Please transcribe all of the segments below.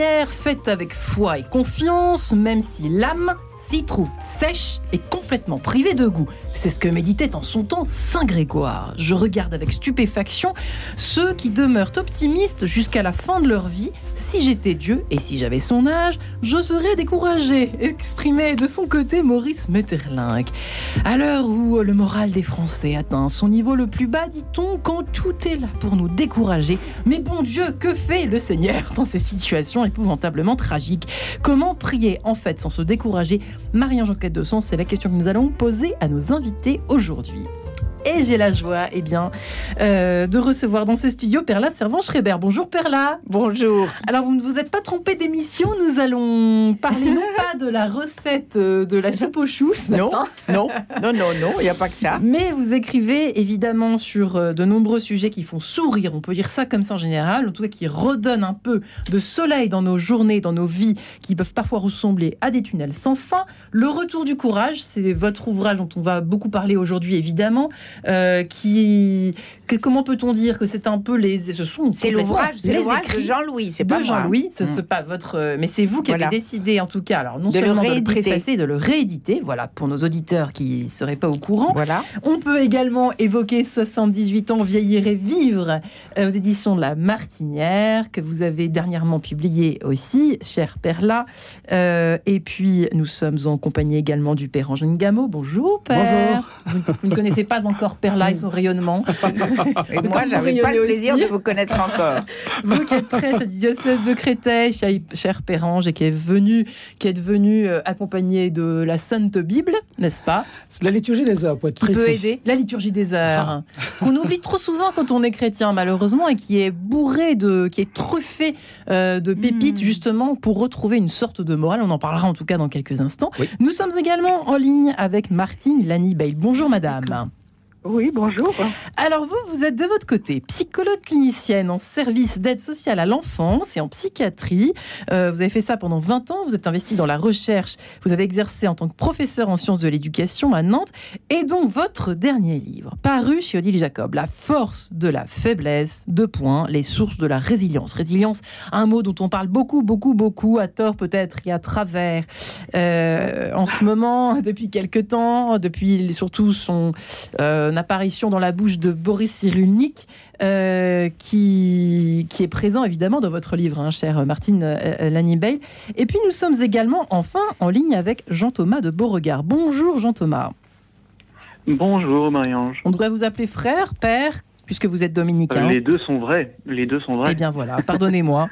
prière faite avec foi et confiance, même si l'âme s'y trouve sèche et complètement privée de goût. C'est ce que méditait en son temps Saint Grégoire. Je regarde avec stupéfaction ceux qui demeurent optimistes jusqu'à la fin de leur vie. Si j'étais Dieu et si j'avais son âge, je serais découragé, exprimait de son côté Maurice Metterlinck. À l'heure où le moral des Français atteint son niveau le plus bas, dit-on, quand tout est là pour nous décourager. Mais bon Dieu, que fait le Seigneur dans ces situations épouvantablement tragiques? Comment prier en fait sans se décourager? Marie-Ange de Sens, c'est la question que nous allons poser à nos invités aujourd'hui. Et j'ai la joie eh bien, euh, de recevoir dans ce studio Perla Servan-Schreiber. Bonjour Perla. Bonjour. Alors vous ne vous êtes pas trompé d'émission, nous allons parler non pas de la recette euh, de la soupe aux choux ce non, matin. Non, non, non, non, il n'y a pas que ça. Mais vous écrivez évidemment sur euh, de nombreux sujets qui font sourire, on peut dire ça comme ça en général, en tout cas qui redonnent un peu de soleil dans nos journées, dans nos vies, qui peuvent parfois ressembler à des tunnels sans fin. Le retour du courage, c'est votre ouvrage dont on va beaucoup parler aujourd'hui évidemment. Euh, qui, que- comment peut-on dire que c'est un peu les, ce sont C'est l'ouvrage, c'est l'ouvrage de Jean-Louis, c'est pas. Jean-Louis, ce Mm. n'est pas votre, mais c'est vous qui Voilà. avez décidé en tout cas, alors non De le seulement de le préfacer, de le rééditer, voilà pour nos auditeurs qui seraient pas au courant. Voilà. On peut également évoquer 78 ans vieillir et vivre euh, aux éditions de La Martinière que vous avez dernièrement publié aussi, cher Perla. Euh, et puis nous sommes en compagnie également du père Angèle Gameau. Bonjour père. Vous, vous ne connaissez pas encore Perla et son rayonnement. Et moi, j'avais pas le plaisir aussi. de vous connaître encore. Vous qui êtes prêtre du diocèse de Créteil, cher- Pérange, et qui est venu, qui êtes venu euh, accompagné de la Sainte Bible, n'est-ce pas? La liturgie des heures, pour être Qui peut précis. aider? La liturgie des heures, qu'on oublie trop souvent quand on est chrétien, malheureusement, et qui est bourré de, qui est truffé euh, de pépites Mm. justement pour retrouver une sorte de morale. On en parlera en tout cas dans quelques instants. Oui. Nous sommes également en ligne avec Martine Lani Bale. Bonjour madame. Oui, bonjour. Alors vous, vous êtes de votre côté psychologue clinicienne en service d'aide sociale à l'enfance et en psychiatrie. Euh, vous avez fait ça pendant 20 ans, vous êtes investi dans la recherche, vous avez exercé en tant que professeur en sciences de l'éducation à Nantes. Et donc votre dernier livre, paru chez Odile Jacob, La force de la faiblesse, deux points, les sources de la résilience. Résilience, un mot dont on parle beaucoup, beaucoup, beaucoup, à tort peut-être et à travers. Euh, en ce moment, depuis quelques temps, depuis surtout son euh, apparition dans la bouche de Boris Cyrulnik, euh, qui, qui est présent évidemment dans votre livre, hein, chère Martine euh, euh, Lanny-Bale. Et puis nous sommes également enfin en ligne avec Jean-Thomas de Beauregard. Bonjour Jean-Thomas. Bonjour Marie-Ange. On devrait vous appeler frère, père, puisque vous êtes dominicain. Les deux sont vrais. Les deux sont vrais. Eh bien voilà, pardonnez-moi.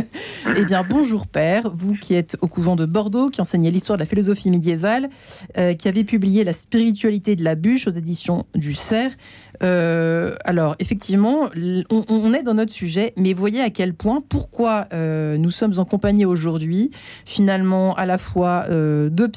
eh bien bonjour père, vous qui êtes au couvent de Bordeaux, qui enseignez l'histoire de la philosophie médiévale, euh, qui avez publié La spiritualité de la bûche aux éditions du Cerf. Euh, alors effectivement, on, est dans notre sujet, mais voyez à quel point, pourquoi euh, nous sommes en compagnie aujourd'hui, finalement à la fois euh, de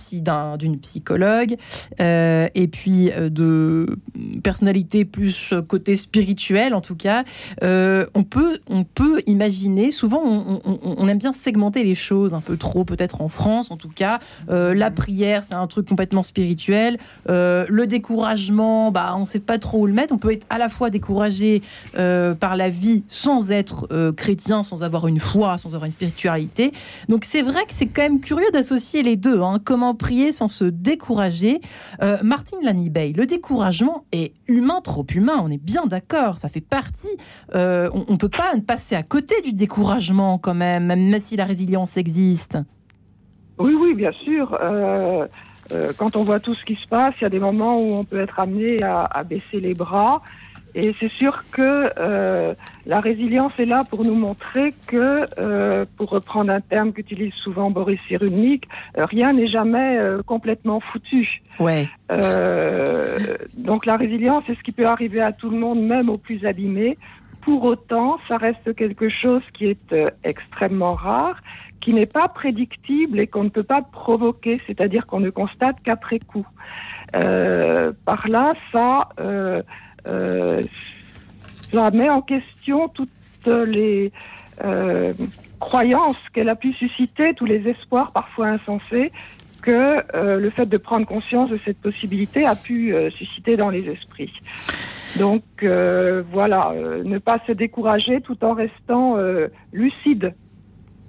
d'une psychologue et puis de personnalités plus côté spirituel en tout cas, on, peut, on peut imaginer, souvent on, on- aime bien segmenter les choses un peu trop, peut-être en France en tout cas. La prière, c'est un truc complètement spirituel. Le découragement, bah, on ne sait pas trop où le mettre. On peut être à la fois découragé euh, par la vie sans être euh, chrétien, sans avoir une foi, sans avoir une spiritualité. Donc c'est vrai que c'est quand même curieux d'associer les deux. hein. Comment prier sans se décourager euh, Martine Lanibey, le découragement est humain, trop humain, on est bien d'accord, ça fait partie. on ne peut pas passer à côté du découragement quand même, même si la résilience existe. Oui, oui, bien sûr. Euh, quand on voit tout ce qui se passe, il y a des moments où on peut être amené à, à baisser les bras. Et c'est sûr que euh, la résilience est là pour nous montrer que, euh, pour reprendre un terme qu'utilise souvent Boris Cyrulnik, euh, rien n'est jamais euh, complètement foutu. Ouais, Euh, donc la résilience, c'est ce qui peut arriver à tout le monde, même aux plus abîmés. Pour autant, ça reste quelque chose qui est euh, extrêmement rare, qui n'est pas prédictible et qu'on ne peut pas provoquer, c'est-à-dire qu'on ne constate qu'après coup. Euh, par là, ça, euh, euh, ça met en question toutes les euh, croyances qu'elle a pu susciter, tous les espoirs parfois insensés que euh, le fait de prendre conscience de cette possibilité a pu euh, susciter dans les esprits. Donc voilà, ne pas se décourager tout en restant lucide.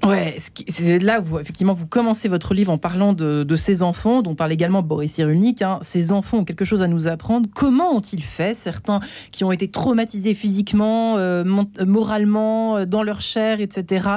Ouais, c'est là où effectivement vous commencez votre livre en parlant de, ces enfants, dont parle également Boris Cyrulnik. Hein. Ces enfants ont quelque chose à nous apprendre. Comment ont-ils fait Certains qui ont été traumatisés physiquement, euh, moralement, euh, dans leur chair, etc.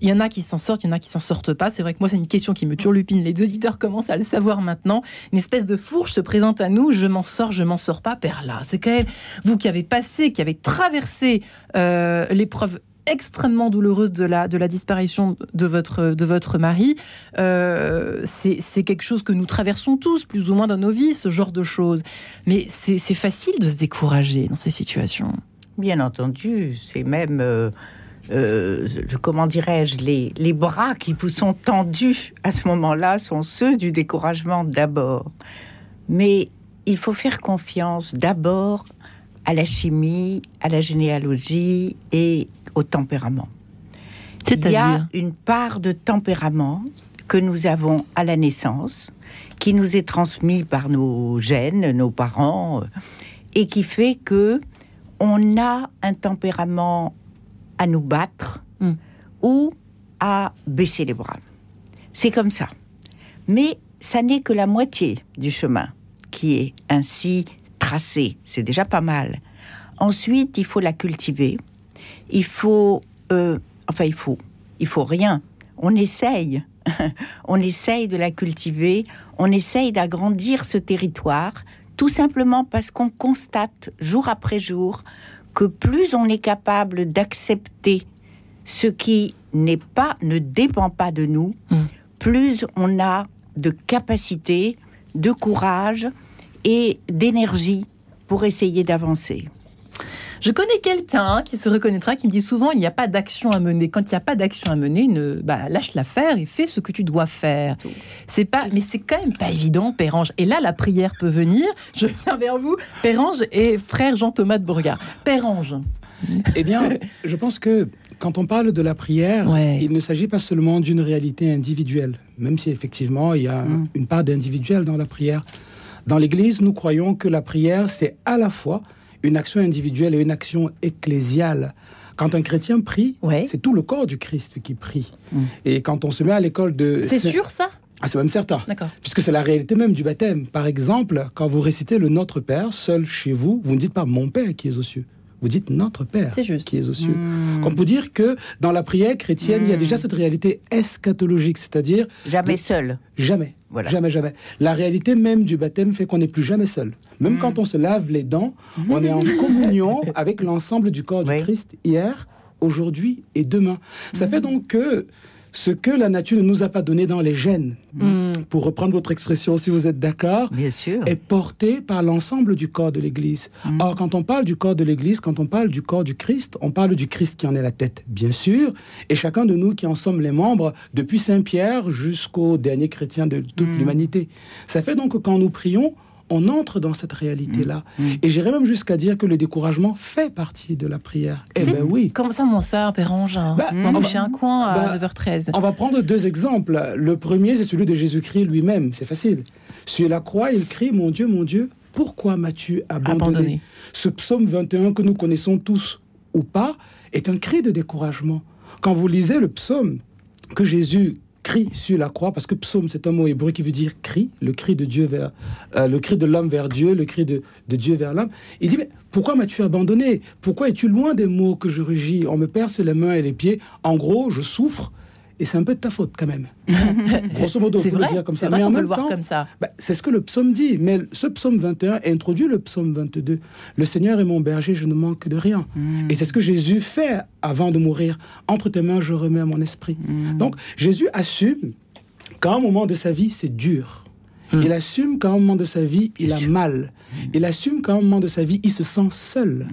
Il y en a qui s'en sortent, il y en a qui s'en sortent pas. C'est vrai que moi, c'est une question qui me turlupine. Les auditeurs commencent à le savoir maintenant. Une espèce de fourche se présente à nous. Je m'en sors, je m'en sors pas. Père là, c'est quand même vous qui avez passé, qui avez traversé euh, l'épreuve extrêmement douloureuse de la, de la disparition de votre, de votre mari. Euh, c'est quelque chose que nous traversons tous, plus ou moins dans nos vies, ce genre de choses. Mais c'est facile de se décourager dans ces situations. Bien entendu, c'est même... Euh, euh, comment dirais-je, les, les bras qui vous sont tendus à ce moment-là sont ceux du découragement d'abord. Mais il faut faire confiance d'abord à la chimie, à la généalogie et au tempérament. Il y a une part de tempérament que nous avons à la naissance, qui nous est transmis par nos gènes, nos parents, euh, et qui fait que on a un tempérament à nous battre hmm. ou à baisser les bras. C'est comme ça. Mais ça n'est que la moitié du chemin qui est ainsi tracé. C'est déjà pas mal. Ensuite, il faut la cultiver. Il faut, euh, enfin, il faut, il faut rien. On essaye. on essaye de la cultiver. On essaye d'agrandir ce territoire, tout simplement parce qu'on constate jour après jour que plus on est capable d'accepter ce qui n'est pas, ne dépend pas de nous, mm. plus on a de capacité, de courage et d'énergie pour essayer d'avancer. Je connais quelqu'un qui se reconnaîtra, qui me dit souvent il n'y a pas d'action à mener. Quand il n'y a pas d'action à mener, ne, bah, lâche l'affaire et fais ce que tu dois faire. C'est pas, mais c'est quand même pas évident, Pérange. Et là, la prière peut venir. Je viens vers vous, Pérange et frère Jean-Thomas de Bourgard. Pérange. Eh bien, je pense que quand on parle de la prière, il ne s'agit pas seulement d'une réalité individuelle, même si effectivement il y a mm. une part d'individuel dans la prière. Dans l'Église, nous croyons que la prière, c'est à la fois une action individuelle et une action ecclésiale. Quand un chrétien prie, c'est tout le corps du Christ qui prie. Mm. Et quand on se met à l'école de... C'est sûr ça? Ah, c'est même certain. Puisque c'est la réalité même du baptême. Par exemple, quand vous récitez le Notre Père, seul chez vous, vous ne dites pas mon Père qui est aux cieux. Vous dites notre Père qui est aux cieux. Hmm. On peut dire que dans la prière chrétienne, il y a déjà hmm. cette réalité eschatologique, c'est-à-dire... Jamais seul. Jamais. Voilà. Jamais, jamais. La réalité même du baptême fait qu'on n'est plus jamais seul. Même hmm. quand on se lave les dents, on est en communion avec l'ensemble du corps du Christ hier, aujourd'hui et demain. Ça fait donc que ce que la nature ne nous a pas donné dans les gènes, mm. pour reprendre votre expression, si vous êtes d'accord, est porté par l'ensemble du corps de l'Église. Mm. Or, quand on parle du corps de l'Église, quand on parle du corps du Christ, on parle du Christ qui en est la tête, bien sûr, et chacun de nous qui en sommes les membres, depuis Saint Pierre jusqu'au dernier chrétien de toute mm. l'humanité. Ça fait donc que quand nous prions, on entre dans cette réalité-là. Mm. Mm. Et j'irais même jusqu'à dire que le découragement fait partie de la prière. Eh ben oui. Comment ça, mon ça, Pérange bah, On va un coin à 9h13. Bah, on va prendre deux exemples. Le premier, c'est celui de Jésus-Christ lui-même. C'est facile. Sur la croix, il crie Mon Dieu, mon Dieu, pourquoi m'as-tu abandonné, abandonné Ce psaume 21 que nous connaissons tous ou pas est un cri de découragement. Quand vous lisez le psaume que Jésus cri sur la croix, parce que psaume, c'est un mot hébreu qui veut dire cri, le cri de Dieu vers, euh, le cri de l'homme vers Dieu, le cri de, de Dieu vers l'homme. Il dit, mais pourquoi m'as-tu abandonné? Pourquoi es-tu loin des mots que je rugis? On me perce les mains et les pieds. En gros, je souffre et c'est un peu de ta faute quand même. Grosso modo, on peut le dire comme ça. Mais en même temps, bah, c'est ce que le psaume dit. Mais ce psaume 21 introduit le psaume 22. Le Seigneur est mon berger, je ne manque de rien. Hmm. Et c'est ce que Jésus fait avant de mourir. Entre tes mains, je remets mon esprit. Hmm. Donc, Jésus assume qu'à un moment de sa vie, c'est dur. Hmm. Il assume qu'à un moment de sa vie, il a mal. Il assume qu'à un moment de sa vie, il se sent seul.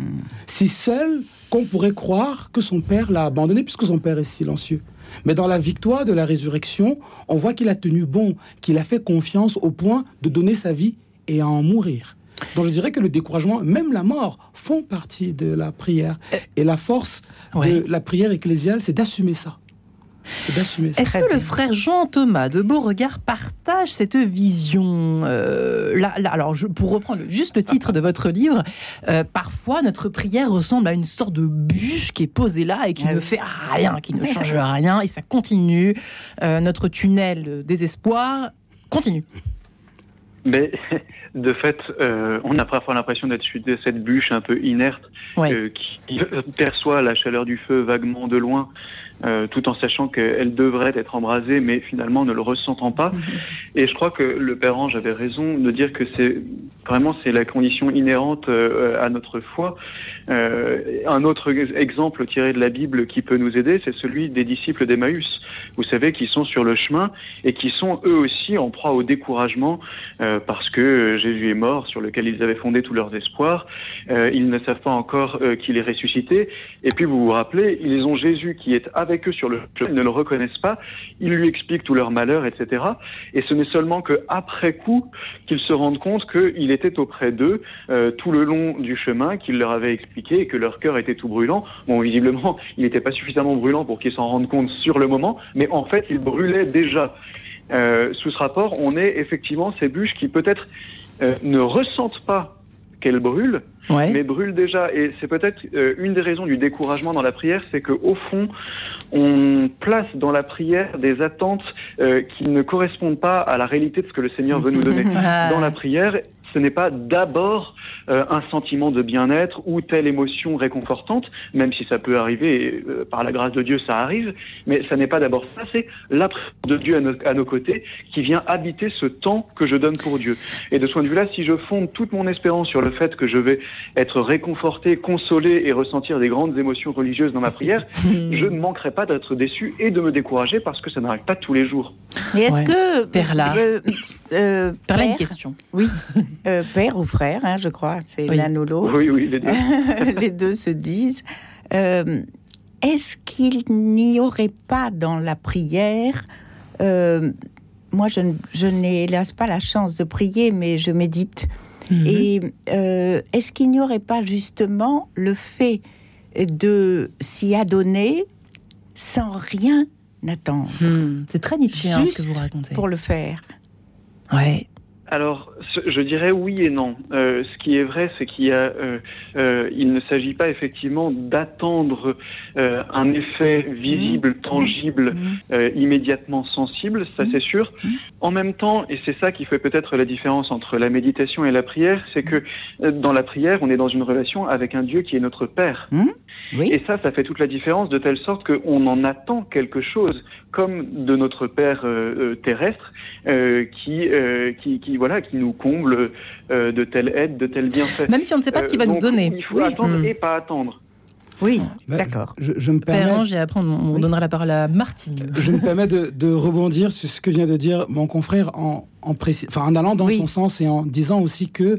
Si seul qu'on pourrait croire que son père l'a abandonné, puisque son père est silencieux. Mais dans la victoire de la résurrection, on voit qu'il a tenu bon, qu'il a fait confiance au point de donner sa vie et à en mourir. Donc je dirais que le découragement, même la mort, font partie de la prière. Et la force de la prière ecclésiale, c'est d'assumer ça. Est-ce que le frère Jean Thomas de Beauregard partage cette vision euh, là, alors, je, pour reprendre juste le titre de votre livre, euh, parfois notre prière ressemble à une sorte de bûche qui est posée là et qui ah ne fait rien, qui ne change rien, et ça continue. Euh, notre tunnel désespoir continue. Mais de fait, on a parfois l'impression d'être cette bûche un peu inerte qui perçoit la chaleur du feu vaguement de loin euh, tout en sachant qu'elle devrait être embrasée, mais finalement ne le ressentant pas. Mhm. Et je crois que le Père Ange avait raison de dire que c'est vraiment c'est la condition inhérente euh, à notre foi. Euh, un autre exemple tiré de la Bible qui peut nous aider, c'est celui des disciples d'Emmaüs. Vous savez, qui sont sur le chemin et qui sont eux aussi en proie au découragement euh, parce que Jésus est mort, sur lequel ils avaient fondé tous leurs espoirs. Euh, ils ne savent pas encore euh, qu'il est ressuscité. Et puis vous vous rappelez, ils ont Jésus qui est avec eux sur le chemin, ils ne le reconnaissent pas. Ils lui expliquent tout leur malheur, etc. Et ce n'est seulement que après coup qu'ils se rendent compte qu'il était auprès d'eux tout le long du chemin, qu'il leur avait expliqué et que leur cœur était tout brûlant. Bon, visiblement, il n'était pas suffisamment brûlant pour qu'ils s'en rendent compte sur le moment, mais en fait, il brûlait déjà. Euh, sous ce rapport, on est effectivement ces bûches qui peut-être euh, ne ressentent pas qu'elles brûlent, mais brûlent déjà. Et c'est peut-être euh, une des raisons du découragement dans la prière, c'est qu'au fond, on place dans la prière des attentes qui ne correspondent pas à la réalité de ce que le Seigneur veut nous donner. dans la prière, ce n'est pas d'abord euh, un sentiment de bien-être ou telle émotion réconfortante, même si ça peut arriver, euh, par la grâce de Dieu ça arrive, mais ça n'est pas d'abord ça, c'est la de Dieu à, nos côtés qui vient habiter ce temps que je donne pour Dieu. Et de ce point de vue-là, si je fonde toute mon espérance sur le fait que je vais être réconforté, consolé et ressentir des grandes émotions religieuses dans ma prière, je ne manquerai pas d'être déçu et de me décourager parce que ça n'arrive pas tous les jours. Mais est-ce que... Perla. Euh, Perla, une question. Oui. père ou frère, hein, je crois c'est l'un ou l'autre. Oui, oui, les deux. les deux se disent. Euh, est-ce qu'il n'y aurait pas dans la prière, euh, moi je, n'ai hélas pas la chance de prier, mais je médite. Mhm. Et euh, est-ce qu'il n'y aurait pas justement le fait de s'y adonner sans rien attendre? Hmm. C'est très Nietzsche ce que vous racontez. Pour le faire. Ouais. Alors, je dirais oui et non. Euh, ce qui est vrai, c'est qu'il euh, euh, il ne s'agit pas effectivement d'attendre un effet visible, mmh. tangible, mmh. immédiatement sensible, ça mmh. c'est sûr. En même temps, et c'est ça qui fait peut-être la différence entre la méditation et la prière, c'est que dans la prière, on est dans une relation avec un Dieu qui est notre Père. Et ça, ça fait toute la différence de telle sorte qu'on en attend quelque chose, comme de notre Père terrestre, qui, qui, qui voilà, qui nous comble euh, de telle aide, de tel bienfait. Même si on ne sait pas ce qu'il va nous euh, donner. Il faut attendre hmm. et pas attendre. Oui, bah, d'accord. Je, me permets. et après on, donnera la parole à Martine. Je me permets de, rebondir sur ce que vient de dire mon confrère en, en, enfin, en allant dans son sens et en disant aussi que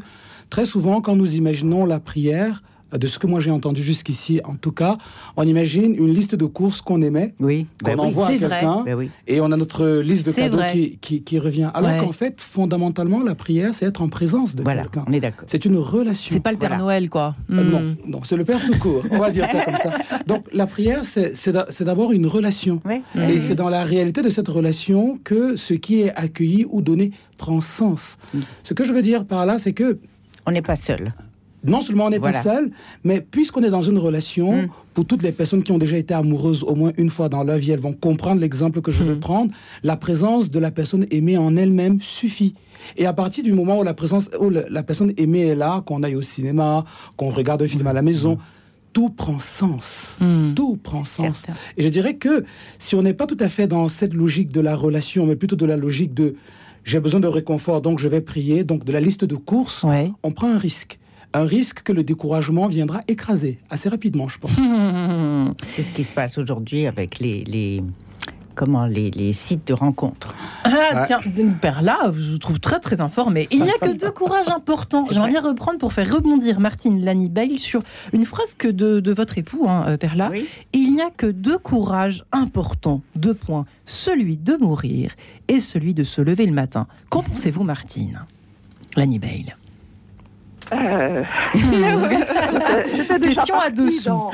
très souvent, quand nous imaginons la prière, de ce que moi j'ai entendu jusqu'ici, en tout cas, on imagine une liste de courses qu'on aimait, oui, qu'on ben envoie à quelqu'un, ben et on a notre liste de cadeaux qui, qui, revient. Alors qu'en fait, fondamentalement, la prière, c'est être en présence de quelqu'un. On est d'accord. C'est une relation. C'est pas le Père Noël, quoi. Euh, non, hmm. non, c'est le Père tout court. On va dire ça comme ça. Donc la prière, c'est d'abord une relation. Et c'est dans la réalité de cette relation que ce qui est accueilli ou donné prend sens. Ce que je veux dire par là, c'est que on n'est pas seul non seulement on n'est pas seul, mais puisqu'on est dans une relation, mm. pour toutes les personnes qui ont déjà été amoureuses au moins une fois dans leur vie, elles vont comprendre l'exemple que je veux mm. prendre. La présence de la personne aimée en elle-même suffit. Et à partir du moment où la présence, où la personne aimée est là, qu'on aille au cinéma, qu'on regarde un film à la maison, tout prend sens. Tout prend sens. Et je dirais que si on n'est pas tout à fait dans cette logique de la relation, mais plutôt de la logique de j'ai besoin de réconfort, donc je vais prier, donc de la liste de courses, on prend un risque un risque que le découragement viendra écraser assez rapidement, je pense. C'est ce qui se passe aujourd'hui avec les, comment les, sites de rencontres. Ah, tiens, père là, je vous trouve très très informé. Il n'y a que deux courages importants. J'aimerais bien reprendre pour faire rebondir Martine Lanny sur une phrase que de, votre époux, hein, euh, père là. Il n'y a que deux courages importants, deux points. Celui de mourir et celui de se lever le matin. Qu'en pensez-vous, Martine Lanny Bale euh... Question à dessous.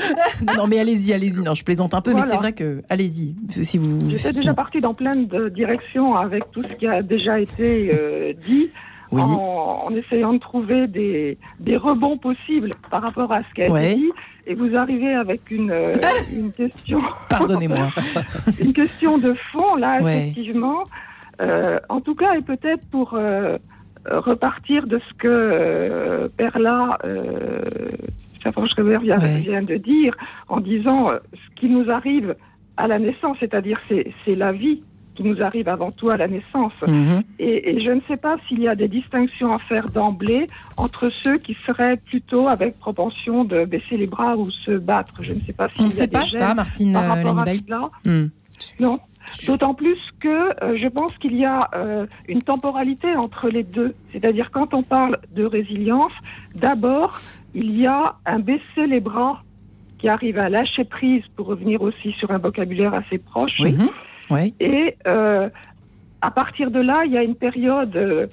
non, mais allez-y, allez-y. Non, je plaisante un peu, mais c'est vrai que allez-y. Si vous. J'étais déjà partie dans plein de directions avec tout ce qui a déjà été euh, dit. En, essayant de trouver des, des, rebonds possibles par rapport à ce a été dit. Et vous arrivez avec une, euh, une question. Pardonnez-moi. une question de fond, là, effectivement. Euh, en tout cas, et peut-être pour repartir de ce que euh, Perla, euh, vient, vient, de dire, en disant euh, ce qui nous arrive à la naissance, c'est-à-dire c'est la vie qui nous arrive avant tout à la naissance. Mhm. Et, je ne sais pas s'il y a des distinctions à faire d'emblée entre ceux qui seraient plutôt avec propension de baisser les bras ou se battre. Je ne sais pas si On ne sait pas ça, Martine par rapport à cela. Hmm. Non. D'autant plus que euh, je pense qu'il y a euh, une temporalité entre les deux. C'est-à-dire quand on parle de résilience, d'abord, il y a un baisser les bras qui arrive à lâcher prise pour revenir aussi sur un vocabulaire assez proche. Oui. Et euh, à partir de là, il y a une période,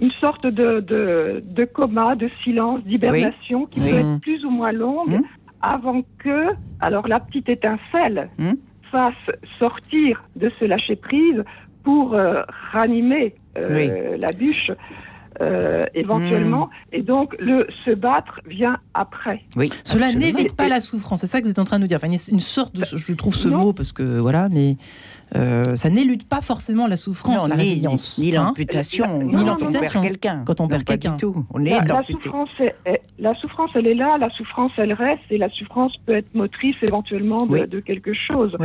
une sorte de, de, coma, de silence, d'hibernation qui peut être plus ou moins longue mmh. avant que, alors la petite étincelle, mmh fasse sortir de ce lâcher prise pour euh, ranimer euh, la bûche. Euh, éventuellement, hmm. et donc le se battre vient après. Oui. Cela n'évite pas la souffrance, c'est ça que vous êtes en train de nous dire. Enfin, une sorte de, je trouve ce mot parce que voilà, mais euh, ça n'élude pas forcément la souffrance, la résilience. Ni hein. l'amputation, ni l'amputation. Quand on perd quelqu'un. Quand on perd quelqu'un. tout. On est la, souffrance, la souffrance, elle est là, la souffrance, elle reste, et la souffrance peut être motrice éventuellement de, quelque chose.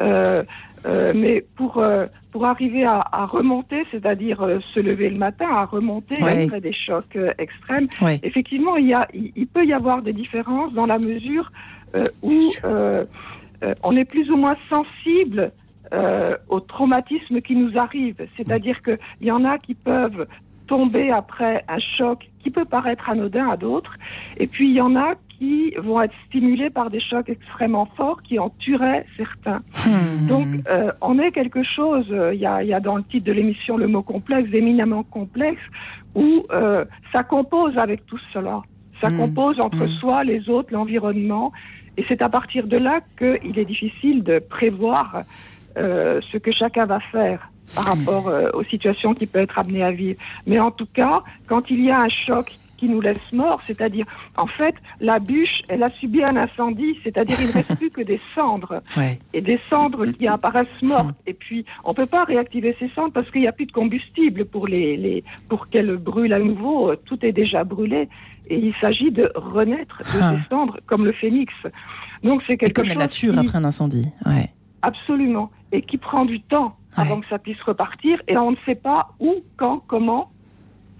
Euh, euh, mais pour, pour arriver à, remonter, c'est-à-dire se lever le matin, à remonter après des chocs extrêmes, effectivement, il, y a, il, peut y avoir des différences dans la mesure où on est plus ou moins sensible euh, au traumatisme qui nous arrive. C'est-à-dire qu'il y en a qui peuvent tomber après un choc qui peut paraître anodin à d'autres, et puis il y en a qui vont être stimulés par des chocs extrêmement forts qui en tueraient certains. Hmm. Donc euh, on est quelque chose, euh, il y, a, y, a, dans le titre de l'émission le mot complexe, éminemment complexe, où ça compose avec tout cela. Ça hmm. compose entre hmm. soi, les autres, l'environnement, et c'est à partir de là qu'il est difficile de prévoir euh, ce que chacun va faire par rapport euh, aux situations qui peuvent être amenées à vivre. Mais en tout cas, quand il y a un choc qui nous laisse morts, c'est-à-dire, en fait, la bûche, elle a subi un incendie, c'est-à-dire il ne reste plus que des cendres, et des cendres qui apparaissent mortes. Et puis, on ne peut pas réactiver ces cendres parce qu'il n'y a plus de combustible pour, les, les pour qu'elles brûlent à nouveau, tout est déjà brûlé, et il s'agit de renaître de ah. ces cendres comme le phénix. Donc c'est quelque comme chose la nature après un incendie. Ouais. Absolument. Et qui prend du temps avant que ça puisse repartir. Et on ne sait pas où, quand, comment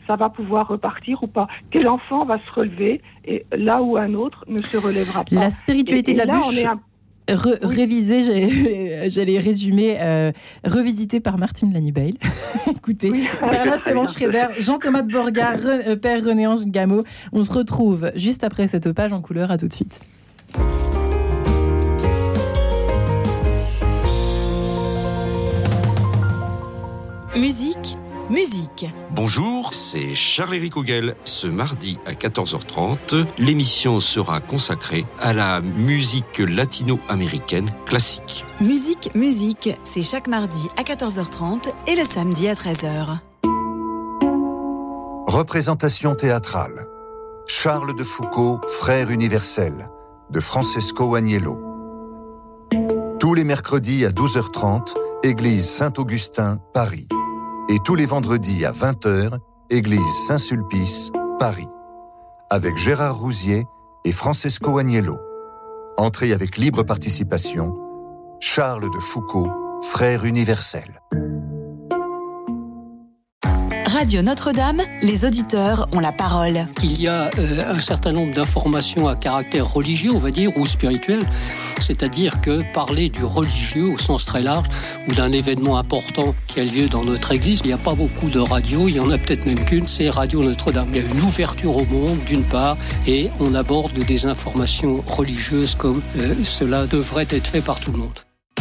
ça va pouvoir repartir ou pas. Quel enfant va se relever et là où un autre ne se relèvera pas. La spiritualité de la bûche. révisée, j'allais résumer, euh, revisité par Martine Lanibail. Écoutez, oui. Perla Schreiber, Jean-Thomas de Borga, euh, Père René-Ange Gameau. On se retrouve juste après cette page en couleur. À tout de suite. Musique, musique. Bonjour, c'est Charles-Éric Auguel. Ce mardi à 14h30, l'émission sera consacrée à la musique latino-américaine classique. Musique, musique, c'est chaque mardi à 14h30 et le samedi à 13h. Représentation théâtrale. Charles de Foucault, frère universel, de Francesco Agnello. Tous les mercredis à 12h30, Église Saint-Augustin, Paris et tous les vendredis à 20h, Église Saint-Sulpice, Paris, avec Gérard Rousier et Francesco Agnello. Entrée avec libre participation, Charles de Foucault, frère universel. Radio Notre-Dame, les auditeurs ont la parole. Il y a euh, un certain nombre d'informations à caractère religieux, on va dire, ou spirituel. C'est-à-dire que parler du religieux au sens très large ou d'un événement important qui a lieu dans notre église, il n'y a pas beaucoup de radios, il y en a peut-être même qu'une, c'est Radio Notre-Dame. Il y a une ouverture au monde, d'une part, et on aborde des informations religieuses comme euh, cela devrait être fait par tout le monde.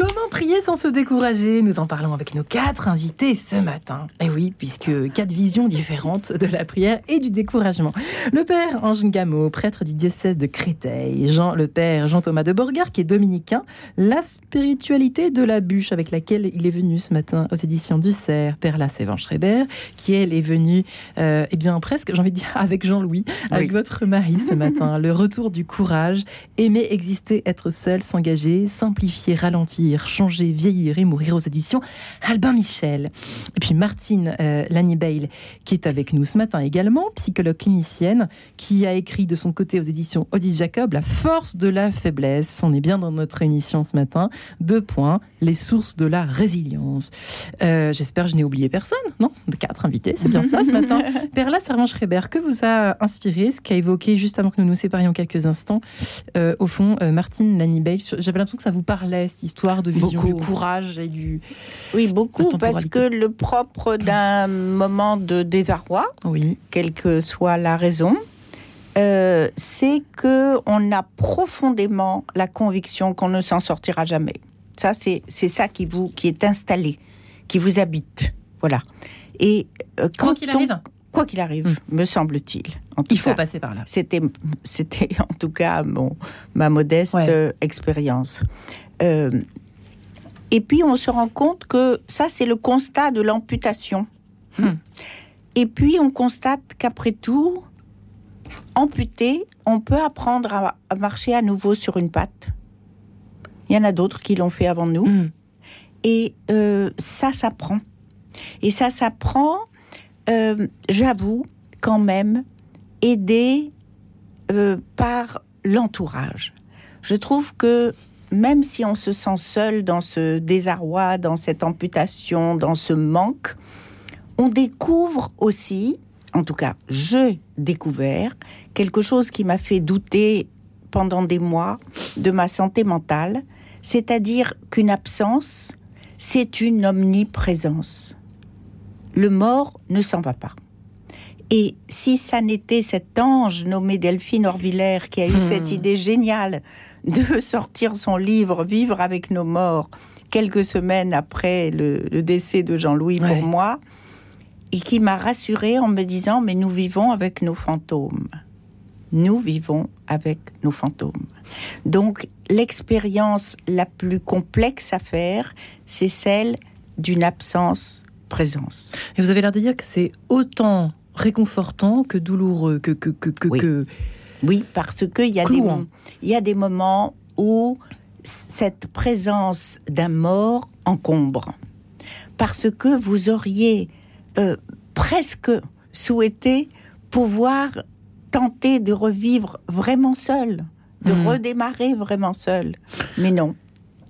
Comment prier sans se décourager? Nous en parlons avec nos quatre invités ce matin. Et eh oui, puisque quatre visions différentes de la prière et du découragement. Le père Ange Gameau, prêtre du diocèse de Créteil. Jean, le père Jean-Thomas de Borgard, qui est dominicain. La spiritualité de la bûche avec laquelle il est venu ce matin aux éditions du Cerf. Père Sévan Schreiber, qui elle est venue, euh, eh bien presque, j'ai envie de dire, avec Jean-Louis, avec votre mari ce matin. le retour du courage, aimer exister, être seul, s'engager, simplifier, ralentir changer, vieillir et mourir aux éditions Albin Michel. Et puis Martine euh, Lanny qui est avec nous ce matin également, psychologue clinicienne, qui a écrit de son côté aux éditions Odile Jacob La force de la faiblesse. On est bien dans notre émission ce matin. Deux points, les sources de la résilience. Euh, j'espère que je n'ai oublié personne, non? De quatre invités, c'est bien ça ce matin. Perla Servan-Schreiber, que vous a inspiré ce qu'a évoqué juste avant que nous nous séparions quelques instants euh, Au fond, Martine Lanny j'avais l'impression que ça vous parlait, cette histoire de vision du courage et du. Oui, beaucoup, parce que le propre d'un moment de désarroi, oui. quelle que soit la raison, euh, c'est que on a profondément la conviction qu'on ne s'en sortira jamais. Ça, c'est ça qui vous qui est installé, qui vous habite, voilà. Et euh, quand quoi qu'il arrive. Quoi qu'il arrive, hmm. me semble-t-il. Il faut passer par là. C'était, c'était en tout cas mon, ma modeste expérience. Euh, et puis on se rend compte que ça, c'est le constat de l'amputation. Hmm. Et puis on constate qu'après tout, amputé, on peut apprendre à, marcher à nouveau sur une patte. Il y en a d'autres qui l'ont fait avant nous. Hmm. Et euh, ça s'apprend. Et ça s'apprend, euh, j'avoue, quand même, aidé par l'entourage. Je trouve que même si on se sent seul dans ce désarroi, dans cette amputation, dans ce manque, on découvre aussi, en tout cas, j'ai découvert quelque chose qui m'a fait douter pendant des mois de ma santé mentale, c'est-à-dire qu'une absence, c'est une omniprésence. Le mort ne s'en va pas. Et si ça n'était cet ange nommé Delphine Orvillers qui a eu hmm. cette idée géniale de sortir son livre Vivre avec nos morts quelques semaines après le, décès de Jean-Louis pour moi, et qui m'a rassurée en me disant mais nous vivons avec nos fantômes. Nous vivons avec nos fantômes. Donc l'expérience la plus complexe à faire, c'est celle d'une absence-présence. Et vous avez l'air de dire que c'est autant réconfortant que douloureux, que... que, que, que oui, parce qu'il y, a des, il y a des moments où cette présence d'un mort encombre. Parce que vous auriez euh, presque souhaité pouvoir tenter de revivre vraiment seul, de hmm. redémarrer vraiment seul. Mais non,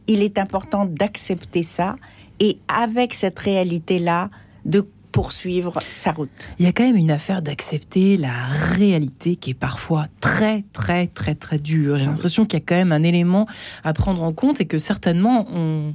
il est important d'accepter ça et avec cette réalité-là, de poursuivre sa route. Il y a quand même une affaire d'accepter la réalité qui est parfois très très très très dure. J'ai l'impression qu'il y a quand même un élément à prendre en compte et que certainement on,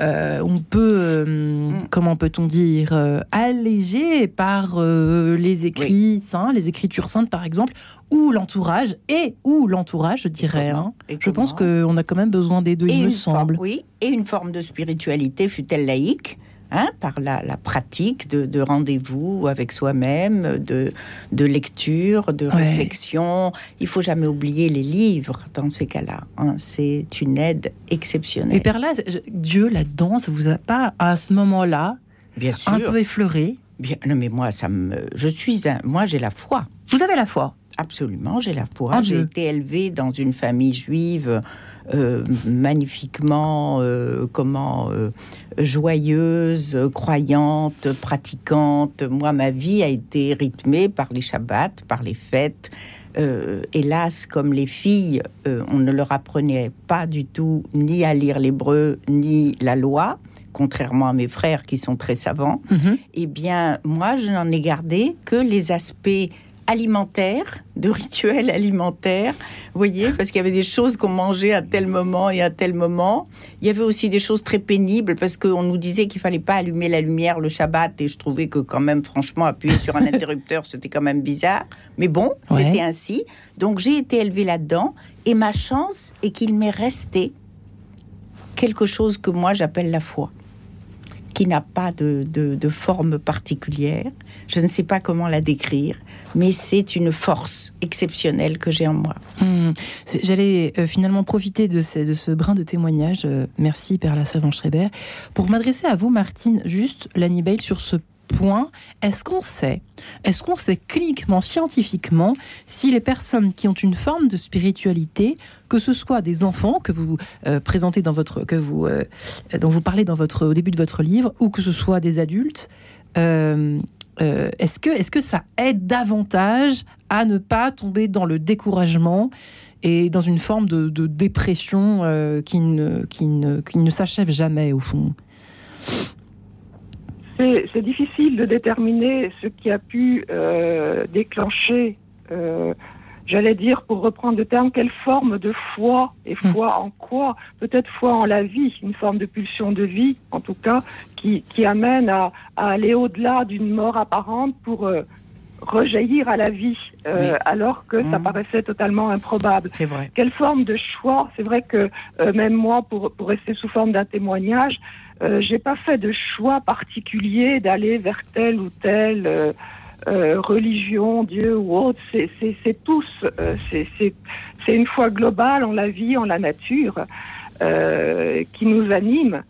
euh, on peut, euh, mm. comment peut-on dire, euh, alléger par les écrits saints, les écritures saintes par exemple, ou l'entourage, et ou l'entourage, je dirais. Hein. Je pense qu'on a quand même besoin des deux, il me semble. oui, et une forme de spiritualité, fut-elle laïque Hein, par la, pratique de, rendez-vous avec soi-même, de, de, lecture, de réflexion. Il faut jamais oublier les livres dans ces cas-là. Hein. C'est une aide exceptionnelle. Et Père là, Dieu là-dedans, ça vous a pas à ce moment-là Bien sûr. un peu effleuré? Bien, non, mais moi, ça me, je suis un, moi, j'ai la foi. Vous avez la foi? Absolument, j'ai la foi. J'ai été élevée dans une famille juive euh, magnifiquement, euh, comment, euh, joyeuse, croyante, pratiquante. Moi, ma vie a été rythmée par les Shabbats, par les fêtes. hélas, comme les filles, on ne leur apprenait pas du tout ni à lire l'hébreu ni la loi contrairement à mes frères qui sont très savants, mhm. eh bien, moi, je n'en ai gardé que les aspects alimentaires de rituels alimentaires, vous voyez, parce qu'il y avait des choses qu'on mangeait à tel moment et à tel moment. Il y avait aussi des choses très pénibles parce qu'on nous disait qu'il fallait pas allumer la lumière le Shabbat et je trouvais que quand même, franchement, appuyer sur un interrupteur, c'était quand même bizarre. Mais bon, c'était ainsi. Donc j'ai été élevée là-dedans et ma chance est qu'il m'est resté quelque chose que moi j'appelle la foi qui n'a pas de, forme particulière. Je ne sais pas comment la décrire, mais c'est une force exceptionnelle que j'ai en moi. Hmm. J'allais euh, finalement profiter de ce, de ce, brin de témoignage, euh, merci Père La Savant-Schreiber, pour m'adresser à vous, Martine, juste, Lanny Bale, sur ce point, est-ce qu'on sait, est-ce qu'on sait cliniquement, scientifiquement, si les personnes qui ont une forme de spiritualité, que ce soit des enfants que vous euh, présentez dans votre, que vous, euh, dont vous parlez dans votre, au début de votre livre, ou que ce soit des adultes, euh, est-ce que, est que ça aide davantage à ne pas tomber dans le découragement et dans une forme de, dépression qui ne, qui ne, qui ne s'achève jamais au fond? C'est difficile de déterminer ce qui a pu euh, déclencher, euh, j'allais dire, pour reprendre le terme, quelle forme de foi et hmm. foi en quoi? Peut-être foi en la vie, une forme de pulsion de vie, en tout cas, qui, qui amène à, à aller au-delà d'une mort apparente pour euh, rejaillir à la vie, euh, alors que ça hmm. paraissait totalement improbable. C'est vrai. Quelle forme de choix? C'est vrai que euh, même moi, pour, pour rester sous forme d'un témoignage, euh, j'ai pas fait de choix particulier d'aller vers telle ou telle euh, euh, religion, Dieu ou autre. C'est tous, c'est une foi globale en la vie, en la nature, qui nous anime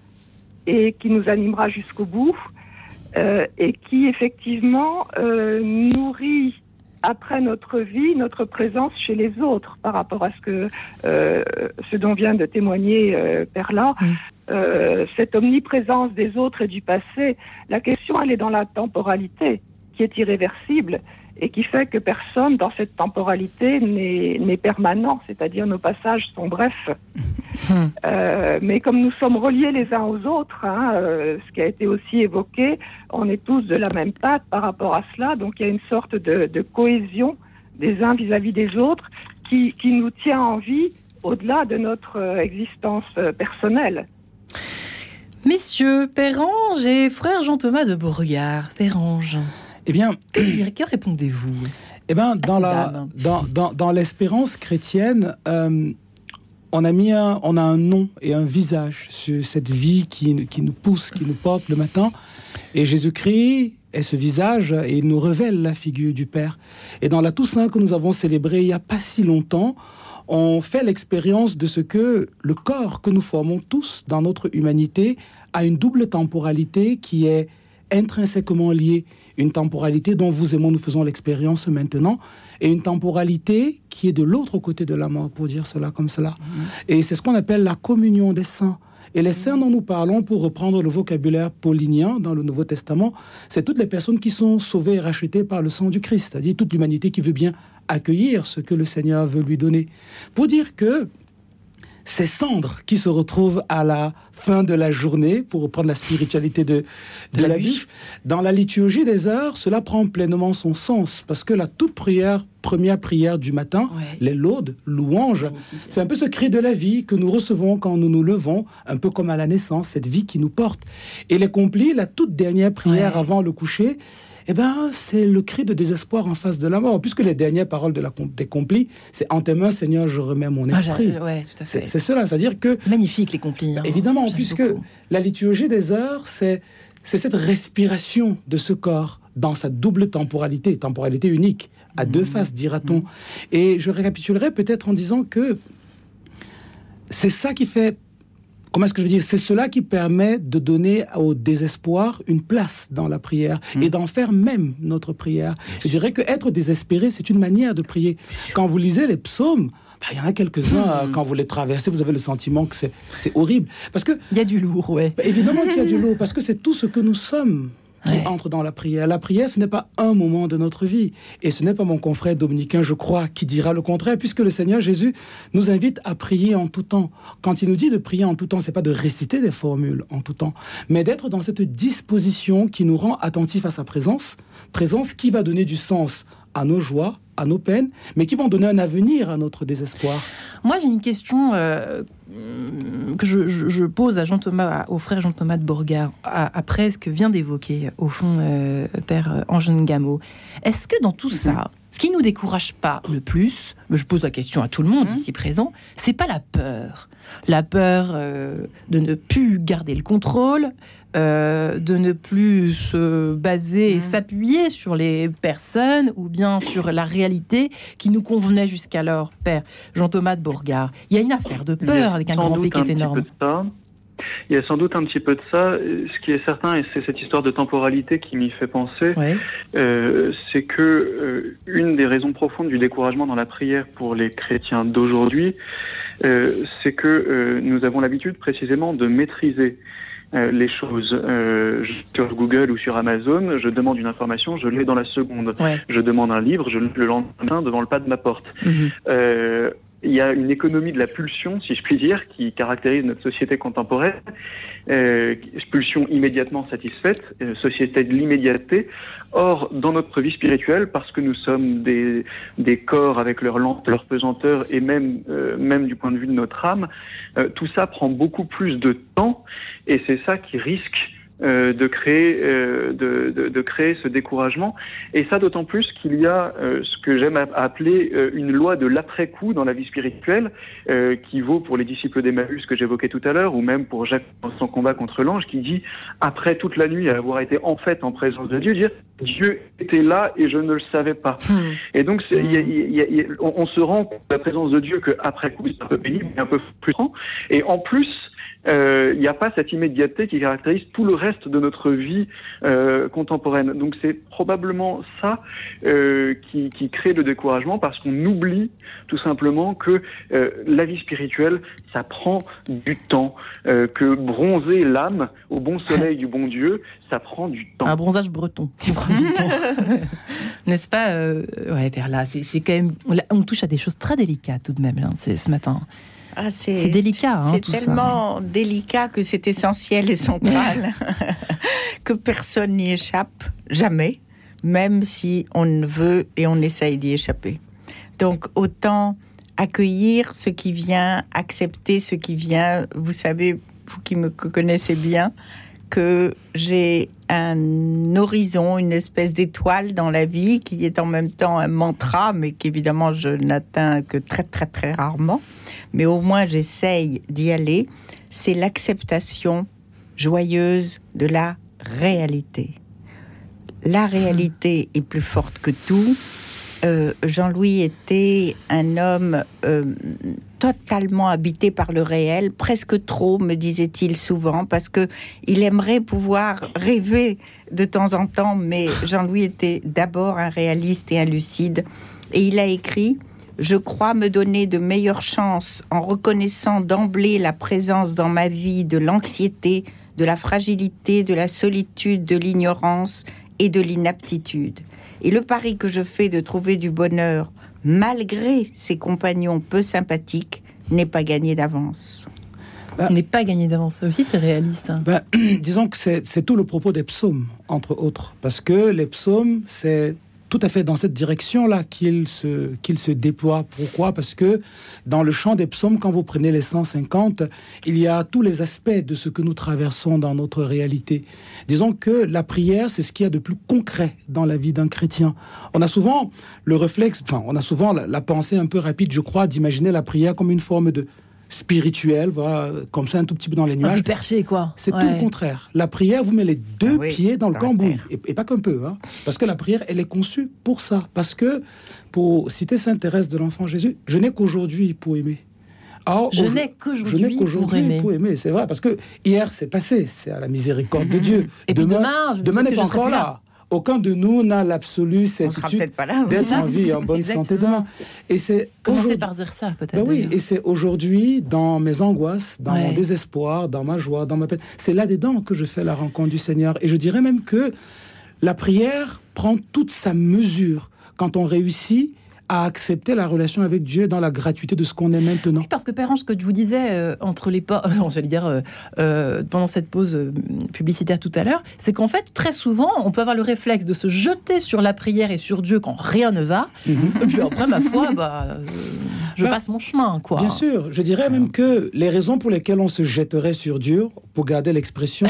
et qui nous animera jusqu'au bout. et qui effectivement nourrit après notre vie, notre présence chez les autres par rapport à ce que ce dont vient de témoigner Perla. Euh, cette omniprésence des autres et du passé, la question, elle est dans la temporalité, qui est irréversible et qui fait que personne dans cette temporalité n'est permanent, c'est-à-dire nos passages sont brefs. Hmm. Euh, mais comme nous sommes reliés les uns aux autres, hein, euh, ce qui a été aussi évoqué, on est tous de la même patte par rapport à cela, donc il y a une sorte de, de cohésion des uns vis-à-vis -vis des autres qui, qui nous tient en vie au-delà de notre existence personnelle. Messieurs, Pérange et frère Jean-Thomas de Beauregard. Pérange. Eh bien, que, répondez-vous? Eh bien, dans, la, dans, dans, dans l'espérance chrétienne, euh, on a mis un, on a un nom et un visage sur cette vie qui, qui nous pousse, qui nous porte le matin. Et Jésus-Christ est ce visage et il nous révèle la figure du Père. Et dans la Toussaint que nous avons célébrée il n'y a pas si longtemps, on fait l'expérience de ce que le corps que nous formons tous dans notre humanité a une double temporalité qui est intrinsèquement liée. Une temporalité dont vous et moi nous faisons l'expérience maintenant, et une temporalité qui est de l'autre côté de la mort, pour dire cela comme cela. Mm-hmm. Et c'est ce qu'on appelle la communion des saints. Et les saints dont nous parlons, pour reprendre le vocabulaire paulinien dans le Nouveau Testament, c'est toutes les personnes qui sont sauvées et rachetées par le sang du Christ, c'est-à-dire toute l'humanité qui veut bien accueillir ce que le Seigneur veut lui donner. Pour dire que ces cendres qui se retrouvent à la fin de la journée, pour reprendre la spiritualité de, de, la, bûche. Dans la liturgie des heures, cela prend pleinement son sens, parce que la toute prière, première prière du matin, les laudes, louanges, c'est un peu ce cri de la vie que nous recevons quand nous nous levons, un peu comme à la naissance, cette vie qui nous porte. Et les complis, la toute dernière prière avant le coucher, eh ben, c'est le cri de désespoir en face de la mort, puisque les dernières paroles de la, des complis, c'est En tes mains, Seigneur, je remets mon ah, esprit. c'est cela, c'est-à-dire que... C'est magnifique, les complis. Hein. Évidemment, puisque la liturgie des heures, c'est cette respiration de ce corps dans sa double temporalité, temporalité unique, à deux mmh. faces, dira-t-on. Mmh. Et je récapitulerai peut-être en disant que c'est ça qui fait comment est-ce que je veux dire? C'est cela qui permet de donner au désespoir une place dans la prière hmm. et d'en faire même notre prière. Je dirais que être désespéré, c'est une manière de prier. Quand vous lisez les psaumes, bah, il y en a quelques-uns, hmm. quand vous les traversez, vous avez le sentiment que c'est horrible. Parce que... Il y a du lourd, ouais. Bah, évidemment qu'il y a du lourd, parce que c'est tout ce que nous sommes qui entre dans la prière. La prière, ce n'est pas un moment de notre vie. Et ce n'est pas mon confrère dominicain, je crois, qui dira le contraire, puisque le Seigneur Jésus nous invite à prier en tout temps. Quand il nous dit de prier en tout temps, c'est pas de réciter des formules en tout temps, mais d'être dans cette disposition qui nous rend attentifs à sa présence, présence qui va donner du sens à nos joies, à nos peines, mais qui vont donner un avenir à notre désespoir. Moi, j'ai une question euh, que je, pose à Jean Thomas, au frère Jean Thomas de Bourgard, après ce que vient d'évoquer, au fond, euh, Père Angèle Gameau. Est-ce que dans tout ça, ce qui nous décourage pas le plus, je pose la question à tout le monde mmh. ici présent, c'est pas la peur. La peur euh, de ne plus garder le contrôle, euh, de ne plus se baser et mmh. s'appuyer sur les personnes ou bien sur la réalité qui nous convenait jusqu'alors, Père Jean-Thomas de Bourgard. Il y a une affaire de peur avec un grand P qui est énorme. Il y a sans doute un petit peu de ça. Ce qui est certain, et c'est cette histoire de temporalité qui m'y fait penser, euh, c'est que euh, une des raisons profondes du découragement dans la prière pour les chrétiens d'aujourd'hui, euh, c'est que nous avons l'habitude précisément de maîtriser les choses. sur Google ou sur Amazon, je demande une information, je l'ai dans la seconde. Je demande un livre, je le lendemain devant le pas de ma porte. Mhm il y a une économie de la pulsion, si je puis dire, qui caractérise notre société contemporaine. Euh, pulsion immédiatement satisfaite, euh, société de l'immédiateté. Or, dans notre vie spirituelle, parce que nous sommes des, des corps avec leur lente, leur pesanteur, et même, euh, même du point de vue de notre âme, euh, tout ça prend beaucoup plus de temps, et c'est ça qui risque euh, de créer euh, de, de, de, créer ce découragement. Et ça d'autant plus qu'il y a euh, ce que j'aime appeler une loi de l'après-coup dans la vie spirituelle qui vaut pour les disciples d'Emmaüs que j'évoquais tout à l'heure ou même pour Jacques dans son combat contre l'ange qui dit après toute la nuit avoir été en fait en présence de Dieu dire Dieu était là et je ne le savais pas. Hmm. et donc on, se rend compte de la présence de Dieu que après coup c'est un peu pénible un peu frustrant. Et en plus il euh, n'y a pas cette immédiateté qui caractérise tout le reste de notre vie euh, contemporaine. Donc c'est probablement ça euh, qui, qui, crée le découragement parce qu'on oublie tout simplement que euh, la vie spirituelle, ça prend du temps, euh, que bronzer l'âme au bon soleil du bon Dieu, ça prend du temps. Un bronzage breton qui prend du temps. N'est-ce pas Ouais, vers là, c'est quand même... On, touche à des choses très délicates tout de même hein, ce matin. Ah, c'est délicat. Hein, c'est tellement délicat que c'est essentiel et central que personne n'y échappe jamais, même si on veut et on essaye d'y échapper. Donc autant accueillir ce qui vient, accepter ce qui vient. Vous savez, vous qui me connaissez bien, que j'ai un horizon, une espèce d'étoile dans la vie qui est en même temps un mantra, mais qu'évidemment je n'atteins que très très très rarement. Mais au moins j'essaye d'y aller. C'est l'acceptation joyeuse de la réalité. La réalité est plus forte que tout. Euh, Jean-Louis était un homme euh, totalement habité par le réel, presque trop, me disait-il souvent, parce que il aimerait pouvoir rêver de temps en temps, mais Jean-Louis était d'abord un réaliste et un lucide. Et il a écrit Je crois me donner de meilleures chances en reconnaissant d'emblée la présence dans ma vie de l'anxiété, de la fragilité, de la solitude, de l'ignorance et de l'inaptitude. Et le pari que je fais de trouver du bonheur, malgré ses compagnons peu sympathiques, n'est pas gagné d'avance. Bah, n'est pas gagné d'avance. Ça aussi, c'est réaliste. Hein. Bah, disons que c'est tout le propos des psaumes, entre autres. Parce que les psaumes, c'est tout à fait dans cette direction-là qu'il se, se déploie. Pourquoi? Parce que dans le champ des psaumes, quand vous prenez les 150, il y a tous les aspects de ce que nous traversons dans notre réalité. Disons que la prière, c'est ce qu'il y a de plus concret dans la vie d'un chrétien. On a souvent le réflexe, enfin, on a souvent la pensée un peu rapide, je crois, d'imaginer la prière comme une forme de spirituel, voilà, comme ça un tout petit peu dans les nuages. perché, quoi. C'est tout le contraire. La prière vous met les deux ah pieds dans le cambouis, et, pas qu'un peu, hein, parce que la prière, elle est conçue pour ça. Parce que, pour citer Sainte Thérèse de l'Enfant Jésus, je n'ai qu'aujourd'hui pour aimer. je n'ai qu'aujourd'hui pour aimer. Pour aimer, c'est vrai, parce que hier c'est passé, c'est à la miséricorde de Dieu. Et demain, puis demain, demain n'est pas encore là aucun de nous n'a l'absolu certitude d'être en vie en bonne santé demain. Et c'est commencer par dire ça peut-être. Ben oui, et c'est aujourd'hui dans mes angoisses, dans mon désespoir, dans ma joie, dans ma peine, c'est là-dedans que je fais la rencontre du Seigneur. Et je dirais même que la prière prend toute sa mesure quand on réussit à accepter la relation avec Dieu dans la gratuité de ce qu'on est maintenant. Oui, parce que Père ce que je vous disais euh, entre les pas, j'allais dire euh, euh, pendant cette pause publicitaire tout à l'heure, c'est qu'en fait très souvent on peut avoir le réflexe de se jeter sur la prière et sur Dieu quand rien ne va. Mhm. Et puis après ma foi, bah, je bah, passe mon chemin, quoi. Bien sûr, je dirais même que les raisons pour lesquelles on se jetterait sur Dieu, pour garder l'expression.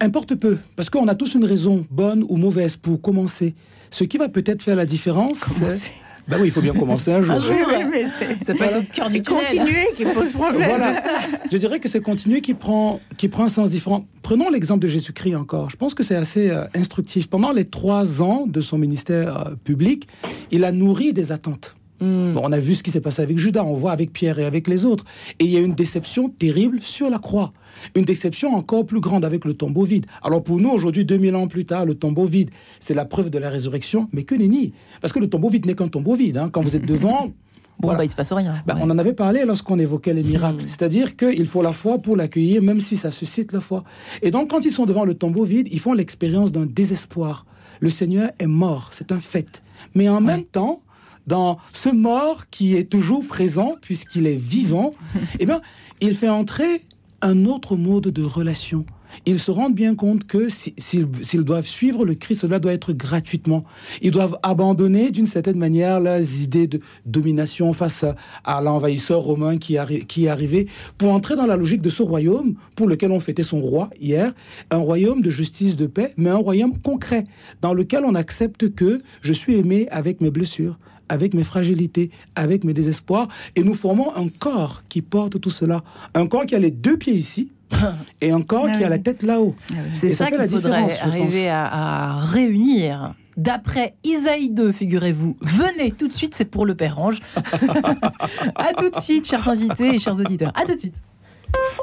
importe peu, parce qu'on a tous une raison, bonne ou mauvaise, pour commencer. Ce qui va peut-être faire la différence, c'est... Ben oui, il faut bien commencer un jour. un jour oui, mais c'est pas au cœur du continuer qui pose problème. Voilà. Je dirais que c'est continuer qui prend, qui prend un sens différent. Prenons l'exemple de Jésus-Christ encore. Je pense que c'est assez euh, instructif. Pendant les trois ans de son ministère euh, public, il a nourri des attentes. Hmm. on a vu ce qui s'est passé avec Judas, on voit avec Pierre et avec les autres. Et il y a une déception terrible sur la croix. Une déception encore plus grande avec le tombeau vide. Alors pour nous, aujourd'hui, 2000 ans plus tard, le tombeau vide, c'est la preuve de la résurrection, mais que nenni. Parce que le tombeau vide n'est qu'un tombeau vide. Hein. Quand vous êtes devant... Bon, bah, il se passe rien. Bah, on en avait parlé lorsqu'on évoquait les miracles. Hmm. C'est-à-dire qu'il faut la foi pour l'accueillir, même si ça suscite la foi. Et donc, quand ils sont devant le tombeau vide, ils font l'expérience d'un désespoir. Le Seigneur est mort, c'est un fait. Mais en même temps, dans ce mort qui est toujours présent puisqu'il est vivant, eh bien, il fait entrer un autre mode de relation. Ils se rendent bien compte que s'ils doivent suivre le Christ, cela doit être gratuitement. Ils doivent abandonner d'une certaine manière les idées de domination face à, l'envahisseur romain qui, qui est arrivé pour entrer dans la logique de ce royaume pour lequel on fêtait son roi hier, un royaume de justice, de paix, mais un royaume concret dans lequel on accepte que je suis aimé avec mes blessures, avec mes fragilités, avec mes désespoirs, et nous formons un corps qui porte tout cela. Un corps qui a les deux pieds ici, et un corps qui a la tête là-haut. Ah C'est ça, qu'il faudrait arriver à, réunir. D'après Isaïe 2, figurez-vous, venez tout de suite, c'est pour le Père Ange. à tout de suite, chers invités et chers auditeurs. À tout de suite.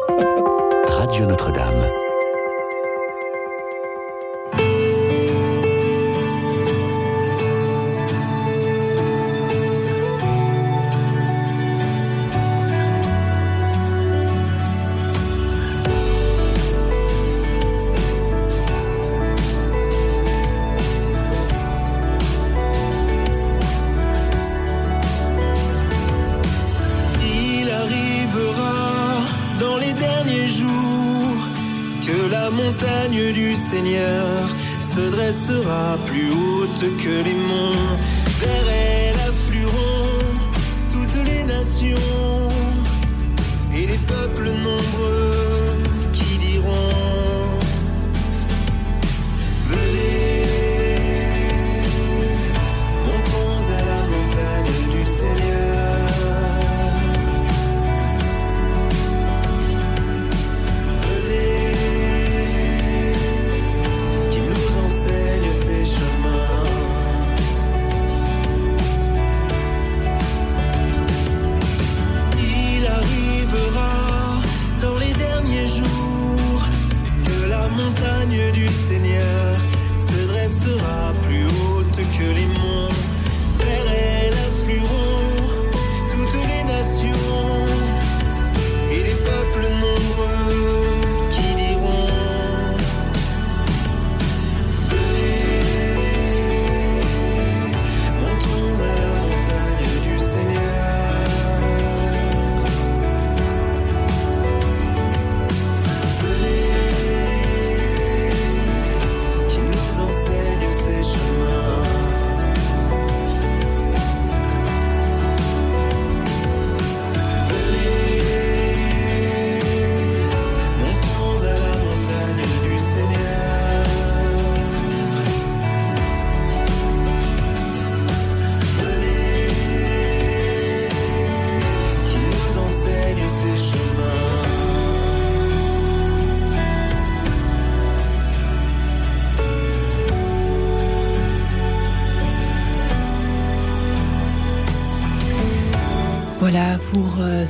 Radio Notre-Dame. Sera plus haute que les monts. Vers elle afflueront toutes les nations et les peuples nombreux.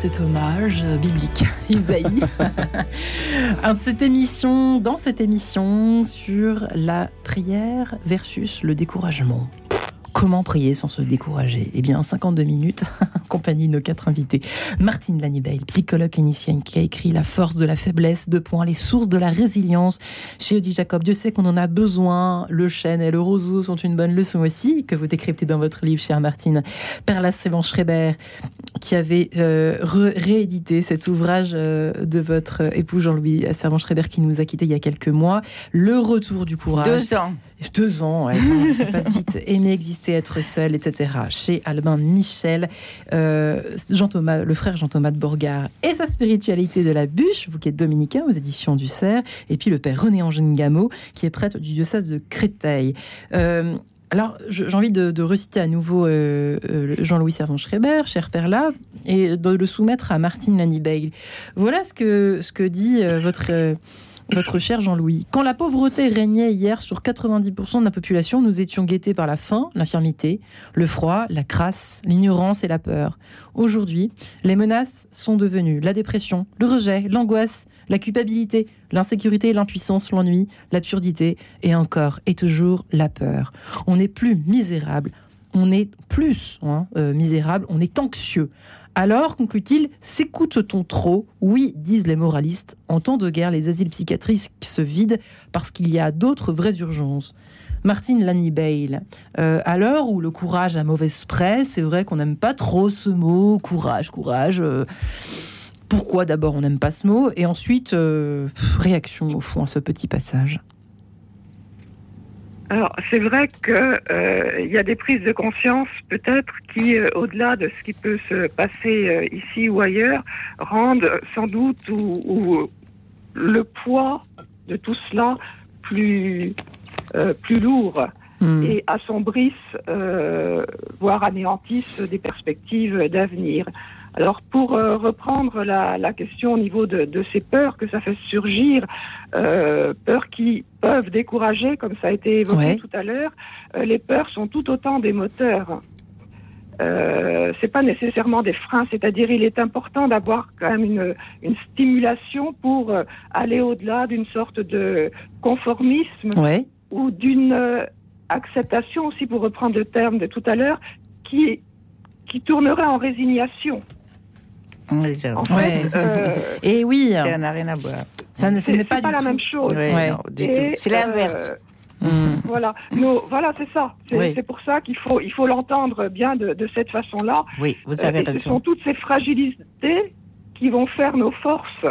Cet hommage biblique, Isaïe. cette émission, dans cette émission sur la prière versus le découragement. Comment prier sans se décourager? Eh bien, 52 minutes, en compagnie de nos quatre invités. Martine Lanibel, psychologue clinicienne, qui a écrit La force de la faiblesse, deux points, les sources de la résilience chez Jacob. Dieu sait qu'on en a besoin. Le chêne et le roseau sont une bonne leçon aussi, que vous décryptez dans votre livre, chère Martine. Perla Sévan-Schreiber, qui avait euh, réédité cet ouvrage euh, de votre époux Jean-Louis Servan-Schreiber, qui nous a quittés il y a quelques mois. Le retour du courage. Deux ans. Deux ans, ouais, ça passe vite. Aimer exister, être seul, etc. Chez Albin Michel, euh, Jean Thomas, le frère Jean Thomas de Borgard et sa spiritualité de la bûche, vous qui êtes dominicain aux éditions du Cerf, et puis le père René Angène Gameau, qui est prêtre du diocèse de Créteil. Euh, alors, j'ai envie de, reciter à nouveau euh, Jean-Louis Servan-Schreiber, cher père là, et de le soumettre à Martine Lannibeil. Voilà ce que, ce que dit votre votre cher Jean-Louis. Quand la pauvreté régnait hier sur 90% de la population, nous étions guettés par la faim, l'infirmité, le froid, la crasse, l'ignorance et la peur. Aujourd'hui, les menaces sont devenues la dépression, le rejet, l'angoisse, la culpabilité, l'insécurité, l'impuissance, l'ennui, l'absurdité et encore et toujours la peur. On n'est plus misérable, on est plus hein, euh, misérable, on est anxieux. Alors, conclut-il, s'écoute-t-on trop Oui, disent les moralistes. En temps de guerre, les asiles psychiatriques se vident parce qu'il y a d'autres vraies urgences. Martine Lani Bale, euh, à l'heure où le courage a mauvaise presse, c'est vrai qu'on n'aime pas trop ce mot, courage, courage. Euh, pourquoi d'abord on n'aime pas ce mot Et ensuite, euh, réaction au fond à ce petit passage. Alors, c'est vrai qu'il euh, y a des prises de conscience, peut-être, qui, euh, au-delà de ce qui peut se passer euh, ici ou ailleurs, rendent sans doute ou, le poids de tout cela plus, plus lourd hmm. et assombrissent, voire anéantissent des perspectives d'avenir. Alors pour euh, reprendre la, la, question au niveau de, de, ces peurs que ça fait surgir, euh, peurs qui peuvent décourager, comme ça a été évoqué tout à l'heure, euh, les peurs sont tout autant des moteurs. Euh, c'est pas nécessairement des freins, c'est-à-dire il est important d'avoir quand même une, une stimulation pour euh, aller au-delà d'une sorte de conformisme ou d'une acceptation aussi, pour reprendre le terme de tout à l'heure, qui qui tournerait en résignation. Euh, et oui. Ça n'a rien à voir. Ça n'est pas, pas la même chose. C'est l'inverse. Euh, hmm. Voilà, voilà, c'est ça. C'est pour ça qu'il faut, il faut l'entendre bien de, de cette façon-là. Oui, vous avez euh, Ce sont toutes ces fragilités qui vont faire nos forces.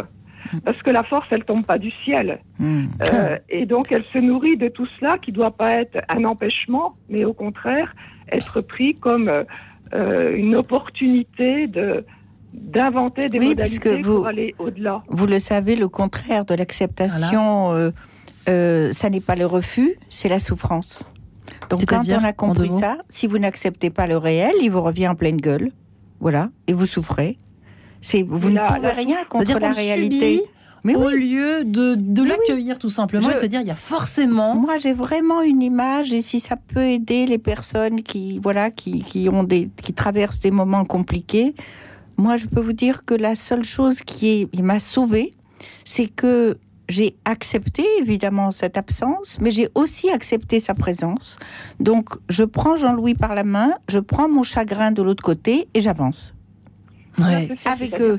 Parce que la force, elle tombe pas du ciel. Euh, et donc, elle se nourrit de tout cela qui doit pas être un empêchement, mais au contraire, être pris comme euh, une opportunité de, d'inventer des modalités pour aller au-delà. Vous le savez, le contraire de l'acceptation, euh, euh, ça n'est pas le refus, c'est la souffrance. Donc quand on a compris ça, si vous n'acceptez pas le réel, il vous revient en pleine gueule. Voilà, et vous souffrez. C'est, vous ne pouvez rien contre la réalité. Mais au lieu de, de l'accueillir tout simplement et de se dire il y a forcément. Moi j'ai vraiment une image et si ça peut aider les personnes qui voilà qui, qui ont des qui traversent des moments compliqués, moi, je peux vous dire que la seule chose qui m'a sauvée, c'est que j'ai accepté évidemment cette absence, mais j'ai aussi accepté sa présence. Donc, je prends Jean-Louis par la main, je prends mon chagrin de l'autre côté et j'avance. Avec eux.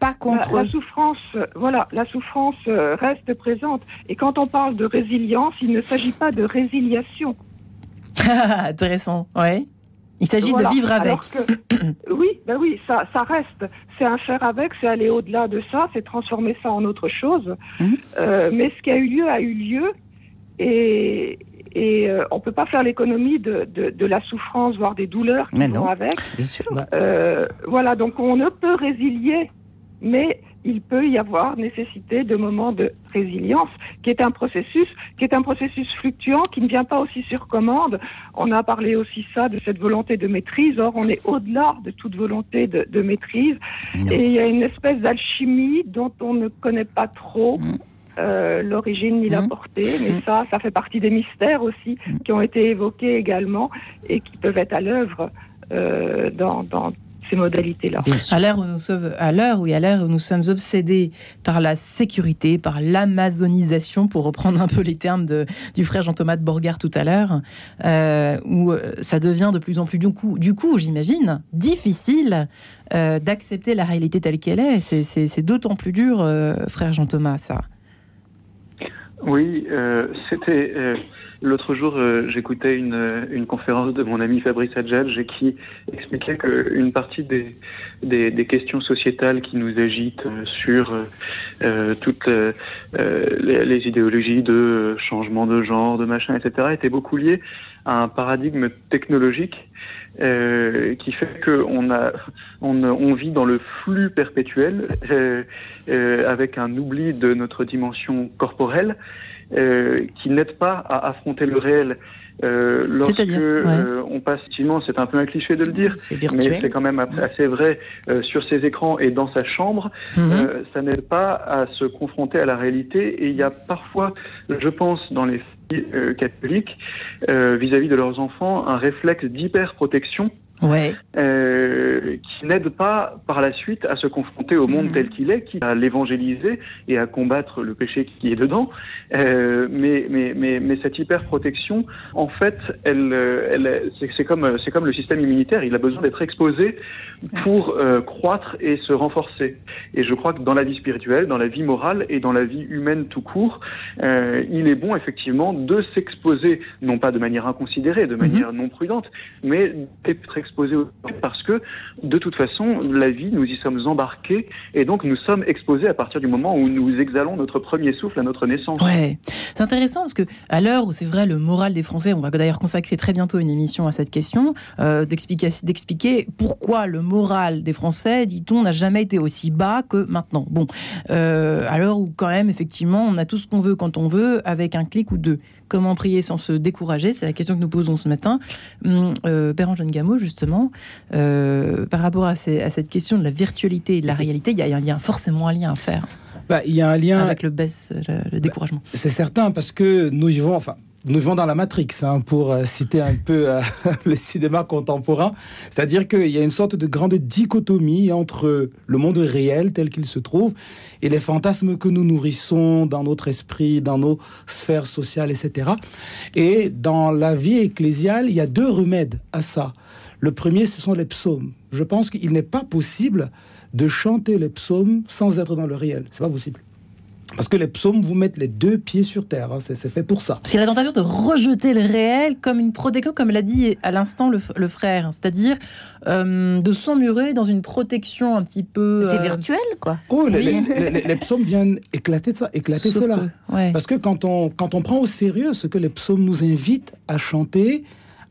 pas contre la, souffrance, voilà, la souffrance euh, reste présente. Et quand on parle de résilience, il ne s'agit pas de résiliation. Intéressant, ouais. Il s'agit de vivre avec. oui, ben oui, ça, ça reste. C'est un faire avec, c'est aller au-delà de ça, c'est transformer ça en autre chose. Mhm. Euh, mais ce qui a eu lieu a eu lieu, et, et euh, on peut pas faire l'économie de, de, de, la souffrance, voire des douleurs qui vont avec. Bien sûr. Euh, voilà, donc on ne peut résilier, mais il peut y avoir nécessité de moments de résilience, qui est un processus, qui est un processus fluctuant, qui ne vient pas aussi sur commande. On a parlé aussi ça de cette volonté de maîtrise. Or, on est au-delà de toute volonté de, de maîtrise, et il y a une espèce d'alchimie dont on ne connaît pas trop. Mm. Euh, l'origine ni la mm. portée, mais mm. ça, ça fait partie des mystères aussi qui ont été évoqués également et qui peuvent être à l'œuvre euh, dans, dans ces modalités-là. À l'heure où nous sommes, à l'heure où, à l'heure où nous sommes obsédés par la sécurité, par l'amazonisation, pour reprendre un peu les termes de, du frère Jean-Thomas de Borgard tout à l'heure, euh, où euh, ça devient de plus en plus du coup, du coup j'imagine, difficile euh, d'accepter la réalité telle qu'elle est. C'est d'autant plus dur, frère Jean-Thomas, ça. Oui, c'était L'autre jour, euh, j'écoutais une, euh, une, conférence de mon ami Fabrice Adjadj qui expliquait qu'une partie des, des, des, questions sociétales qui nous agitent euh, sur euh, toutes les, les, idéologies de changement de genre, de machin, etc., étaient beaucoup liées à un paradigme technologique qui fait qu'on a, on, on, vit dans le flux perpétuel avec un oubli de notre dimension corporelle euh, qui n'aide pas à affronter le réel. Euh, lorsque euh, on passe, effectivement, c'est un peu un cliché de le dire, mais c'est quand même assez vrai euh, sur ses écrans et dans sa chambre, euh, ça n'aide pas à se confronter à la réalité. Et il y a parfois, je pense, dans les filles catholiques, vis-à-vis -vis de leurs enfants, un réflexe d'hyper protection ouais. euh, qui n'aide pas par la suite à se confronter au monde mmh. tel qu'il est, qui à l'évangéliser et à combattre le péché qui est dedans. Euh, mais, mais, mais, mais cette hyper protection, en fait, elle, elle, c'est comme, comme le système immunitaire. Il a besoin d'être exposé pour euh, croître et se renforcer. Et je crois que dans la vie spirituelle, dans la vie morale et dans la vie humaine tout court, euh, il est bon effectivement de s'exposer, non pas de manière inconsidérée, de mmh. manière non prudente, mais d'être exposé parce que de toute façon, la vie, nous y sommes embarqués et donc nous sommes exposés à partir du moment où nous exhalons notre premier souffle à notre naissance. Ouais, c'est intéressant parce que à l'heure où c'est vrai le moral des Français, on va d'ailleurs consacrer très bientôt une émission à cette question, euh, d'expliquer pourquoi le moral des Français, dit-on, n'a jamais été aussi bas que maintenant. Bon, euh, à l'heure où quand même effectivement on a tout ce qu'on veut quand on veut avec un clic ou deux. Comment prier sans se décourager C'est la question que nous posons ce matin. Hum, euh, Père Antoine Gameau, justement, euh, par rapport à, cette question de la virtualité et de la réalité, il y, a, il y a forcément un lien à faire. Bah, il y a un lien avec le baisse, le, découragement. c'est certain parce que nous vivons, enfin, nous vivons dans la Matrix, hein, pour euh, citer un peu euh, le cinéma contemporain. C'est-à-dire qu'il y a une sorte de grande dichotomie entre le monde réel tel qu'il se trouve et les fantasmes que nous nourrissons dans notre esprit, dans nos sphères sociales, etc. Et dans la vie ecclésiale, il y a deux remèdes à ça. Le premier, ce sont les psaumes. Je pense qu'il n'est pas possible de chanter les psaumes sans être dans le réel. C'est pas possible. Parce que les psaumes vous mettent les deux pieds sur terre, hein. c'est fait pour ça. C'est la tentation de rejeter le réel comme une protection, comme l'a dit à l'instant le, frère, c'est-à-dire euh, de s'emmurer dans une protection un petit peu. C'est euh, virtuel, quoi. Oh, les, psaumes viennent éclater ça, éclater cela. Parce que quand on, quand on prend au sérieux ce que les psaumes nous invitent à chanter,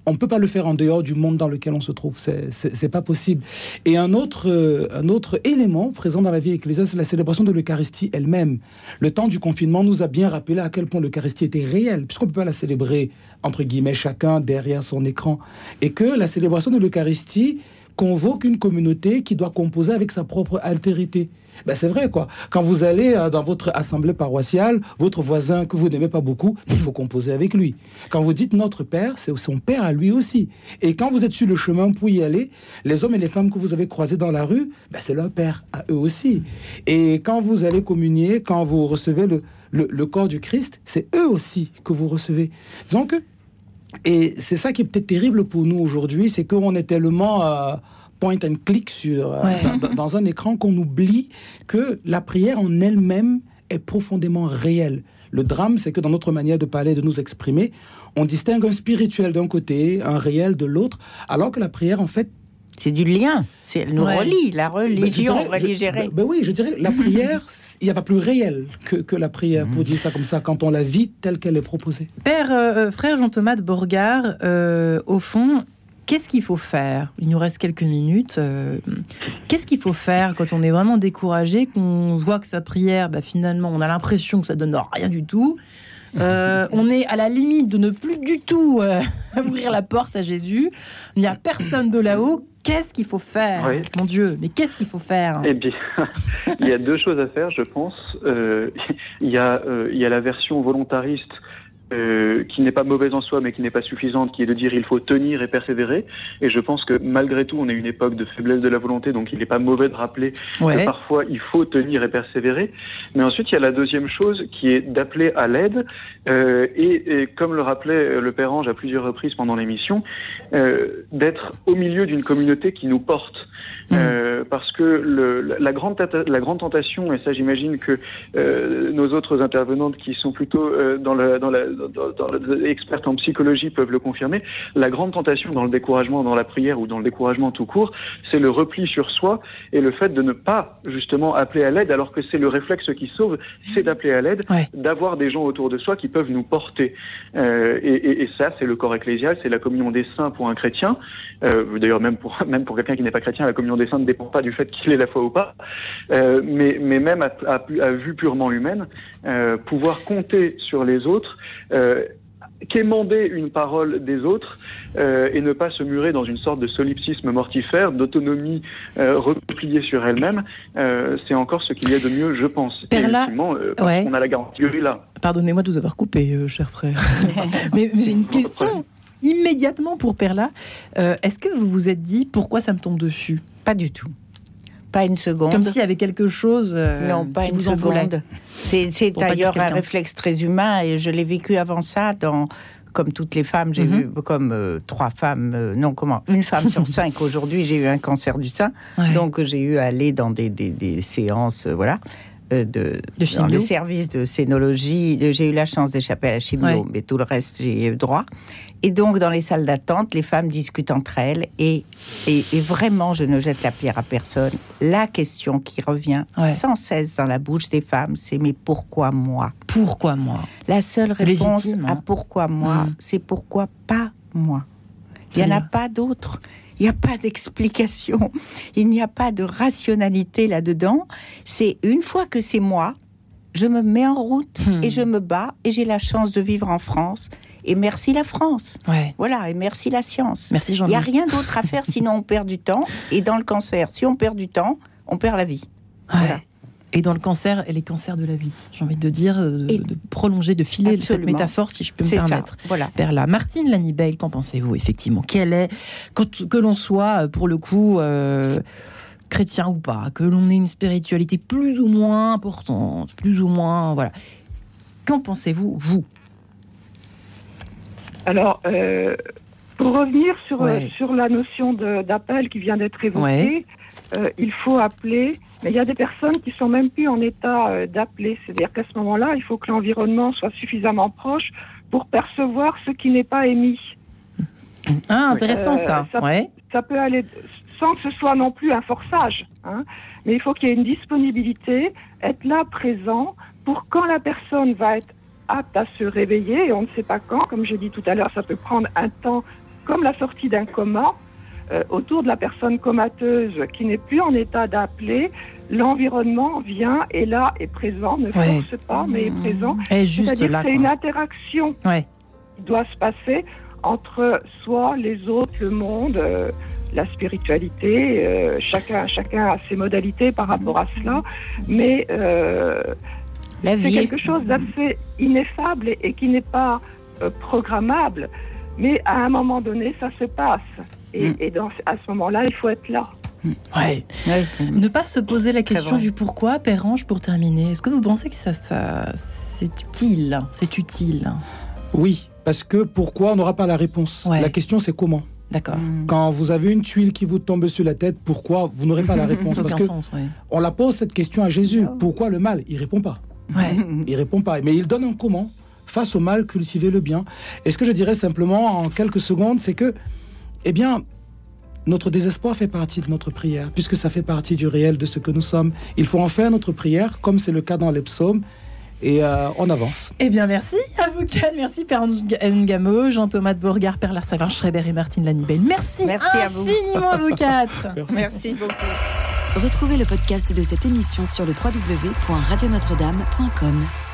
on ne peut pas le faire en dehors du monde dans lequel on se trouve. C'est pas possible. Et un autre, euh, un autre élément présent dans la vie ecclésiale, c'est la célébration de l'Eucharistie elle-même. Le temps du confinement nous a bien rappelé à quel point l'Eucharistie était réelle, puisqu'on ne peut pas la célébrer, entre guillemets, chacun derrière son écran. Et que la célébration de l'Eucharistie convoque une communauté qui doit composer avec sa propre altérité. Ben c'est vrai, quoi. Quand vous allez euh, dans votre assemblée paroissiale, votre voisin que vous n'aimez pas beaucoup, il faut composer avec lui. Quand vous dites notre père, c'est son père à lui aussi. Et quand vous êtes sur le chemin pour y aller, les hommes et les femmes que vous avez croisés dans la rue, ben c'est leur père à eux aussi. Et quand vous allez communier, quand vous recevez le, le, corps du Christ, c'est eux aussi que vous recevez. Disons que, et c'est ça qui est peut-être terrible pour nous aujourd'hui, c'est qu'on est tellement... Euh, point and click sur, euh, dans, un écran qu'on oublie que la prière en elle-même est profondément réelle. Le drame, c'est que dans notre manière de parler, de nous exprimer, on distingue un spirituel d'un côté, un réel de l'autre, alors que la prière, en fait, c'est du lien. Elle nous relie, la religion ben, ben oui, je dirais, la prière, il n'y a pas plus réel que, que la prière, pour mhm. dire ça comme ça, quand on la vit telle qu'elle est proposée. Père, euh, euh, frère Jean-Thomas de Borgard, au fond, Qu'est-ce qu'il faut faire? Il nous reste quelques minutes. Euh, qu'est-ce qu'il faut faire quand on est vraiment découragé, qu'on voit que sa prière, bah, finalement, on a l'impression que ça donne rien du tout euh, on est à la limite de ne plus du tout euh, ouvrir la porte à Jésus. Il n'y a personne de là-haut. Qu'est-ce qu'il faut faire? Mon Dieu, mais qu'est-ce qu'il faut faire? Eh bien, il y a deux choses à faire, je pense. il, y a, il y a la version volontariste euh, qui n'est pas mauvaise en soi, mais qui n'est pas suffisante, qui est de dire il faut tenir et persévérer. Et je pense que malgré tout, on est une époque de faiblesse de la volonté, donc il n'est pas mauvais de rappeler que parfois il faut tenir et persévérer. Mais ensuite, il y a la deuxième chose qui est d'appeler à l'aide. Euh, et, et, comme le rappelait le Père Ange à plusieurs reprises pendant l'émission, euh, d'être au milieu d'une communauté qui nous porte. Mm. Euh, parce que le, la, grande la grande tentation, et ça j'imagine que euh, nos autres intervenantes qui sont plutôt euh, dans, la, dans, la, dans, dans expertes en psychologie peuvent le confirmer, la grande tentation dans le découragement, dans la prière ou dans le découragement tout court, c'est le repli sur soi et le fait de ne pas justement appeler à l'aide alors que c'est le réflexe qui sauve, c'est d'appeler à l'aide, d'avoir des gens autour de soi qui peuvent nous porter. Euh, et, et, et, ça, c'est le corps ecclésial, c'est la communion des saints pour un chrétien. Euh, D'ailleurs, même pour même pour quelqu'un qui n'est pas chrétien, la communion des saints ne dépend pas du fait qu'il ait la foi ou pas, euh, mais, mais même à, à, à vue purement humaine, euh, pouvoir compter sur les autres, euh, qu'émander une parole des autres euh, et ne pas se murer dans une sorte de solipsisme mortifère, d'autonomie euh, repliée sur elle-même, euh, c'est encore ce qu'il y a de mieux, je pense. Perla, euh, on a la garantie là. Pardonnez-moi de vous avoir coupé, euh, cher frère. mais j'ai une question immédiatement pour Perla. Euh, est-ce que vous vous êtes dit pourquoi ça me tombe dessus? Pas du tout. Pas une seconde. Comme s'il y avait quelque chose. Euh, non, pas qui une vous seconde. C'est d'ailleurs un réflexe très humain et je l'ai vécu avant ça dans. Comme toutes les femmes, j'ai Mhm. eu comme euh, trois femmes, euh, non comment, une femme sur cinq aujourd'hui, j'ai eu un cancer du sein, Ouais. donc j'ai eu à aller dans des, des, des séances, euh, voilà, de, De dans le service de scénologie. J'ai eu la chance d'échapper à la chimio, Ouais. mais tout le reste j'ai eu droit. Et donc dans les salles d'attente, les femmes discutent entre elles et, et, et vraiment, je ne jette la pierre à personne. La question qui revient Ouais. sans cesse dans la bouche des femmes, c'est mais pourquoi moi? Pourquoi moi? La seule réponse Légitime, à hein. pourquoi moi, Mm. c'est pourquoi pas moi? Il n'y en a pas d'autre. Il n'y a pas d'explication. Il n'y a pas de rationalité là-dedans. C'est une fois que c'est moi, je me mets en route Hmm. et je me bats et j'ai la chance de vivre en France. Et merci la France. Ouais. Voilà, et merci la science. Merci Il jean n'y a rien d'autre à faire sinon on perd du temps. Et dans le cancer, si on perd du temps, on perd la vie. Voilà. Et dans le cancer et les cancers de la vie, j'ai envie de dire, euh, Et- de prolonger, de filer cette métaphore, si je peux me C'est ça. permettre. Voilà. Perla. Martine Lanibel, qu'en pensez-vous effectivement? Quelle est, quand- que l'on soit euh, pour le coup euh, chrétien ou pas, que l'on ait une spiritualité plus ou moins importante, plus ou moins, voilà. Qu'en pensez-vous, vous? Alors, euh, pour revenir sur, Ouais. euh, sur la notion de- d'appel qui vient d'être évoquée, Ouais. Euh, il faut appeler, mais il y a des personnes qui sont même plus en état euh, d'appeler. C'est-à-dire qu'à ce moment-là, il faut que l'environnement soit suffisamment proche pour percevoir ce qui n'est pas émis. Ah, intéressant Euh, ça. ça- Ouais. Ça peut aller sans que ce soit non plus un forçage, hein, mais il faut qu'il y ait une disponibilité, être là présent pour quand la personne va être apte à se réveiller, et on ne sait pas quand, comme j'ai dit tout à l'heure, ça peut prendre un temps comme la sortie d'un coma, euh, autour de la personne comateuse qui n'est plus en état d'appeler, l'environnement vient et là est présent, ne Ouais. force pas, mais est présent. Elle est juste C'est-à-dire là. que c'est quoi. une interaction Ouais. qui doit se passer entre soi, les autres, le monde, euh, la spiritualité. euh, chacun, chacun a ses modalités par rapport à cela, mais c'est quelque chose d'assez ineffable et, et qui n'est pas programmable. Mais à un moment donné, ça se passe. Et, Mm. et dans, à ce moment-là, il faut être là. Ouais. Ouais. Ne pas se poser la question du pourquoi, Père Ange, pour terminer. Est-ce que vous pensez que ça, ça c'est utile? C'est utile. Oui, parce que pourquoi on n'aura pas la réponse Ouais. La question c'est comment. D'accord. Mm. Quand vous avez une tuile qui vous tombe sur la tête, pourquoi vous n'aurez pas la réponse? Parce Aucun que sens, ouais. on la pose cette question à Jésus. Pourquoi le mal? Il répond pas. Ouais. Il répond pas. Mais il donne un comment. Face au mal, cultiver le bien. Et ce que je dirais simplement en quelques secondes, c'est que, eh bien, notre désespoir fait partie de notre prière, puisque ça fait partie du réel de ce que nous sommes. Il faut en faire notre prière, comme c'est le cas dans les psaumes, et euh, on avance. Eh bien, merci à vous quatre. Merci Père Ngamo, Jean-Thomas de Bourgard, Père Lars Savin, Schreiber et Martine Lanibel. Merci, Merci à vous. infiniment à vous quatre. Merci beaucoup. Retrouvez le podcast de cette émission sur le www.radionotre-dame.com.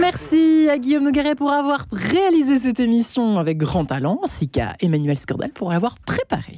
Merci à Guillaume Nogueret pour avoir réalisé cette émission avec grand talent, ainsi qu'à Emmanuel Scordal pour l'avoir préparée.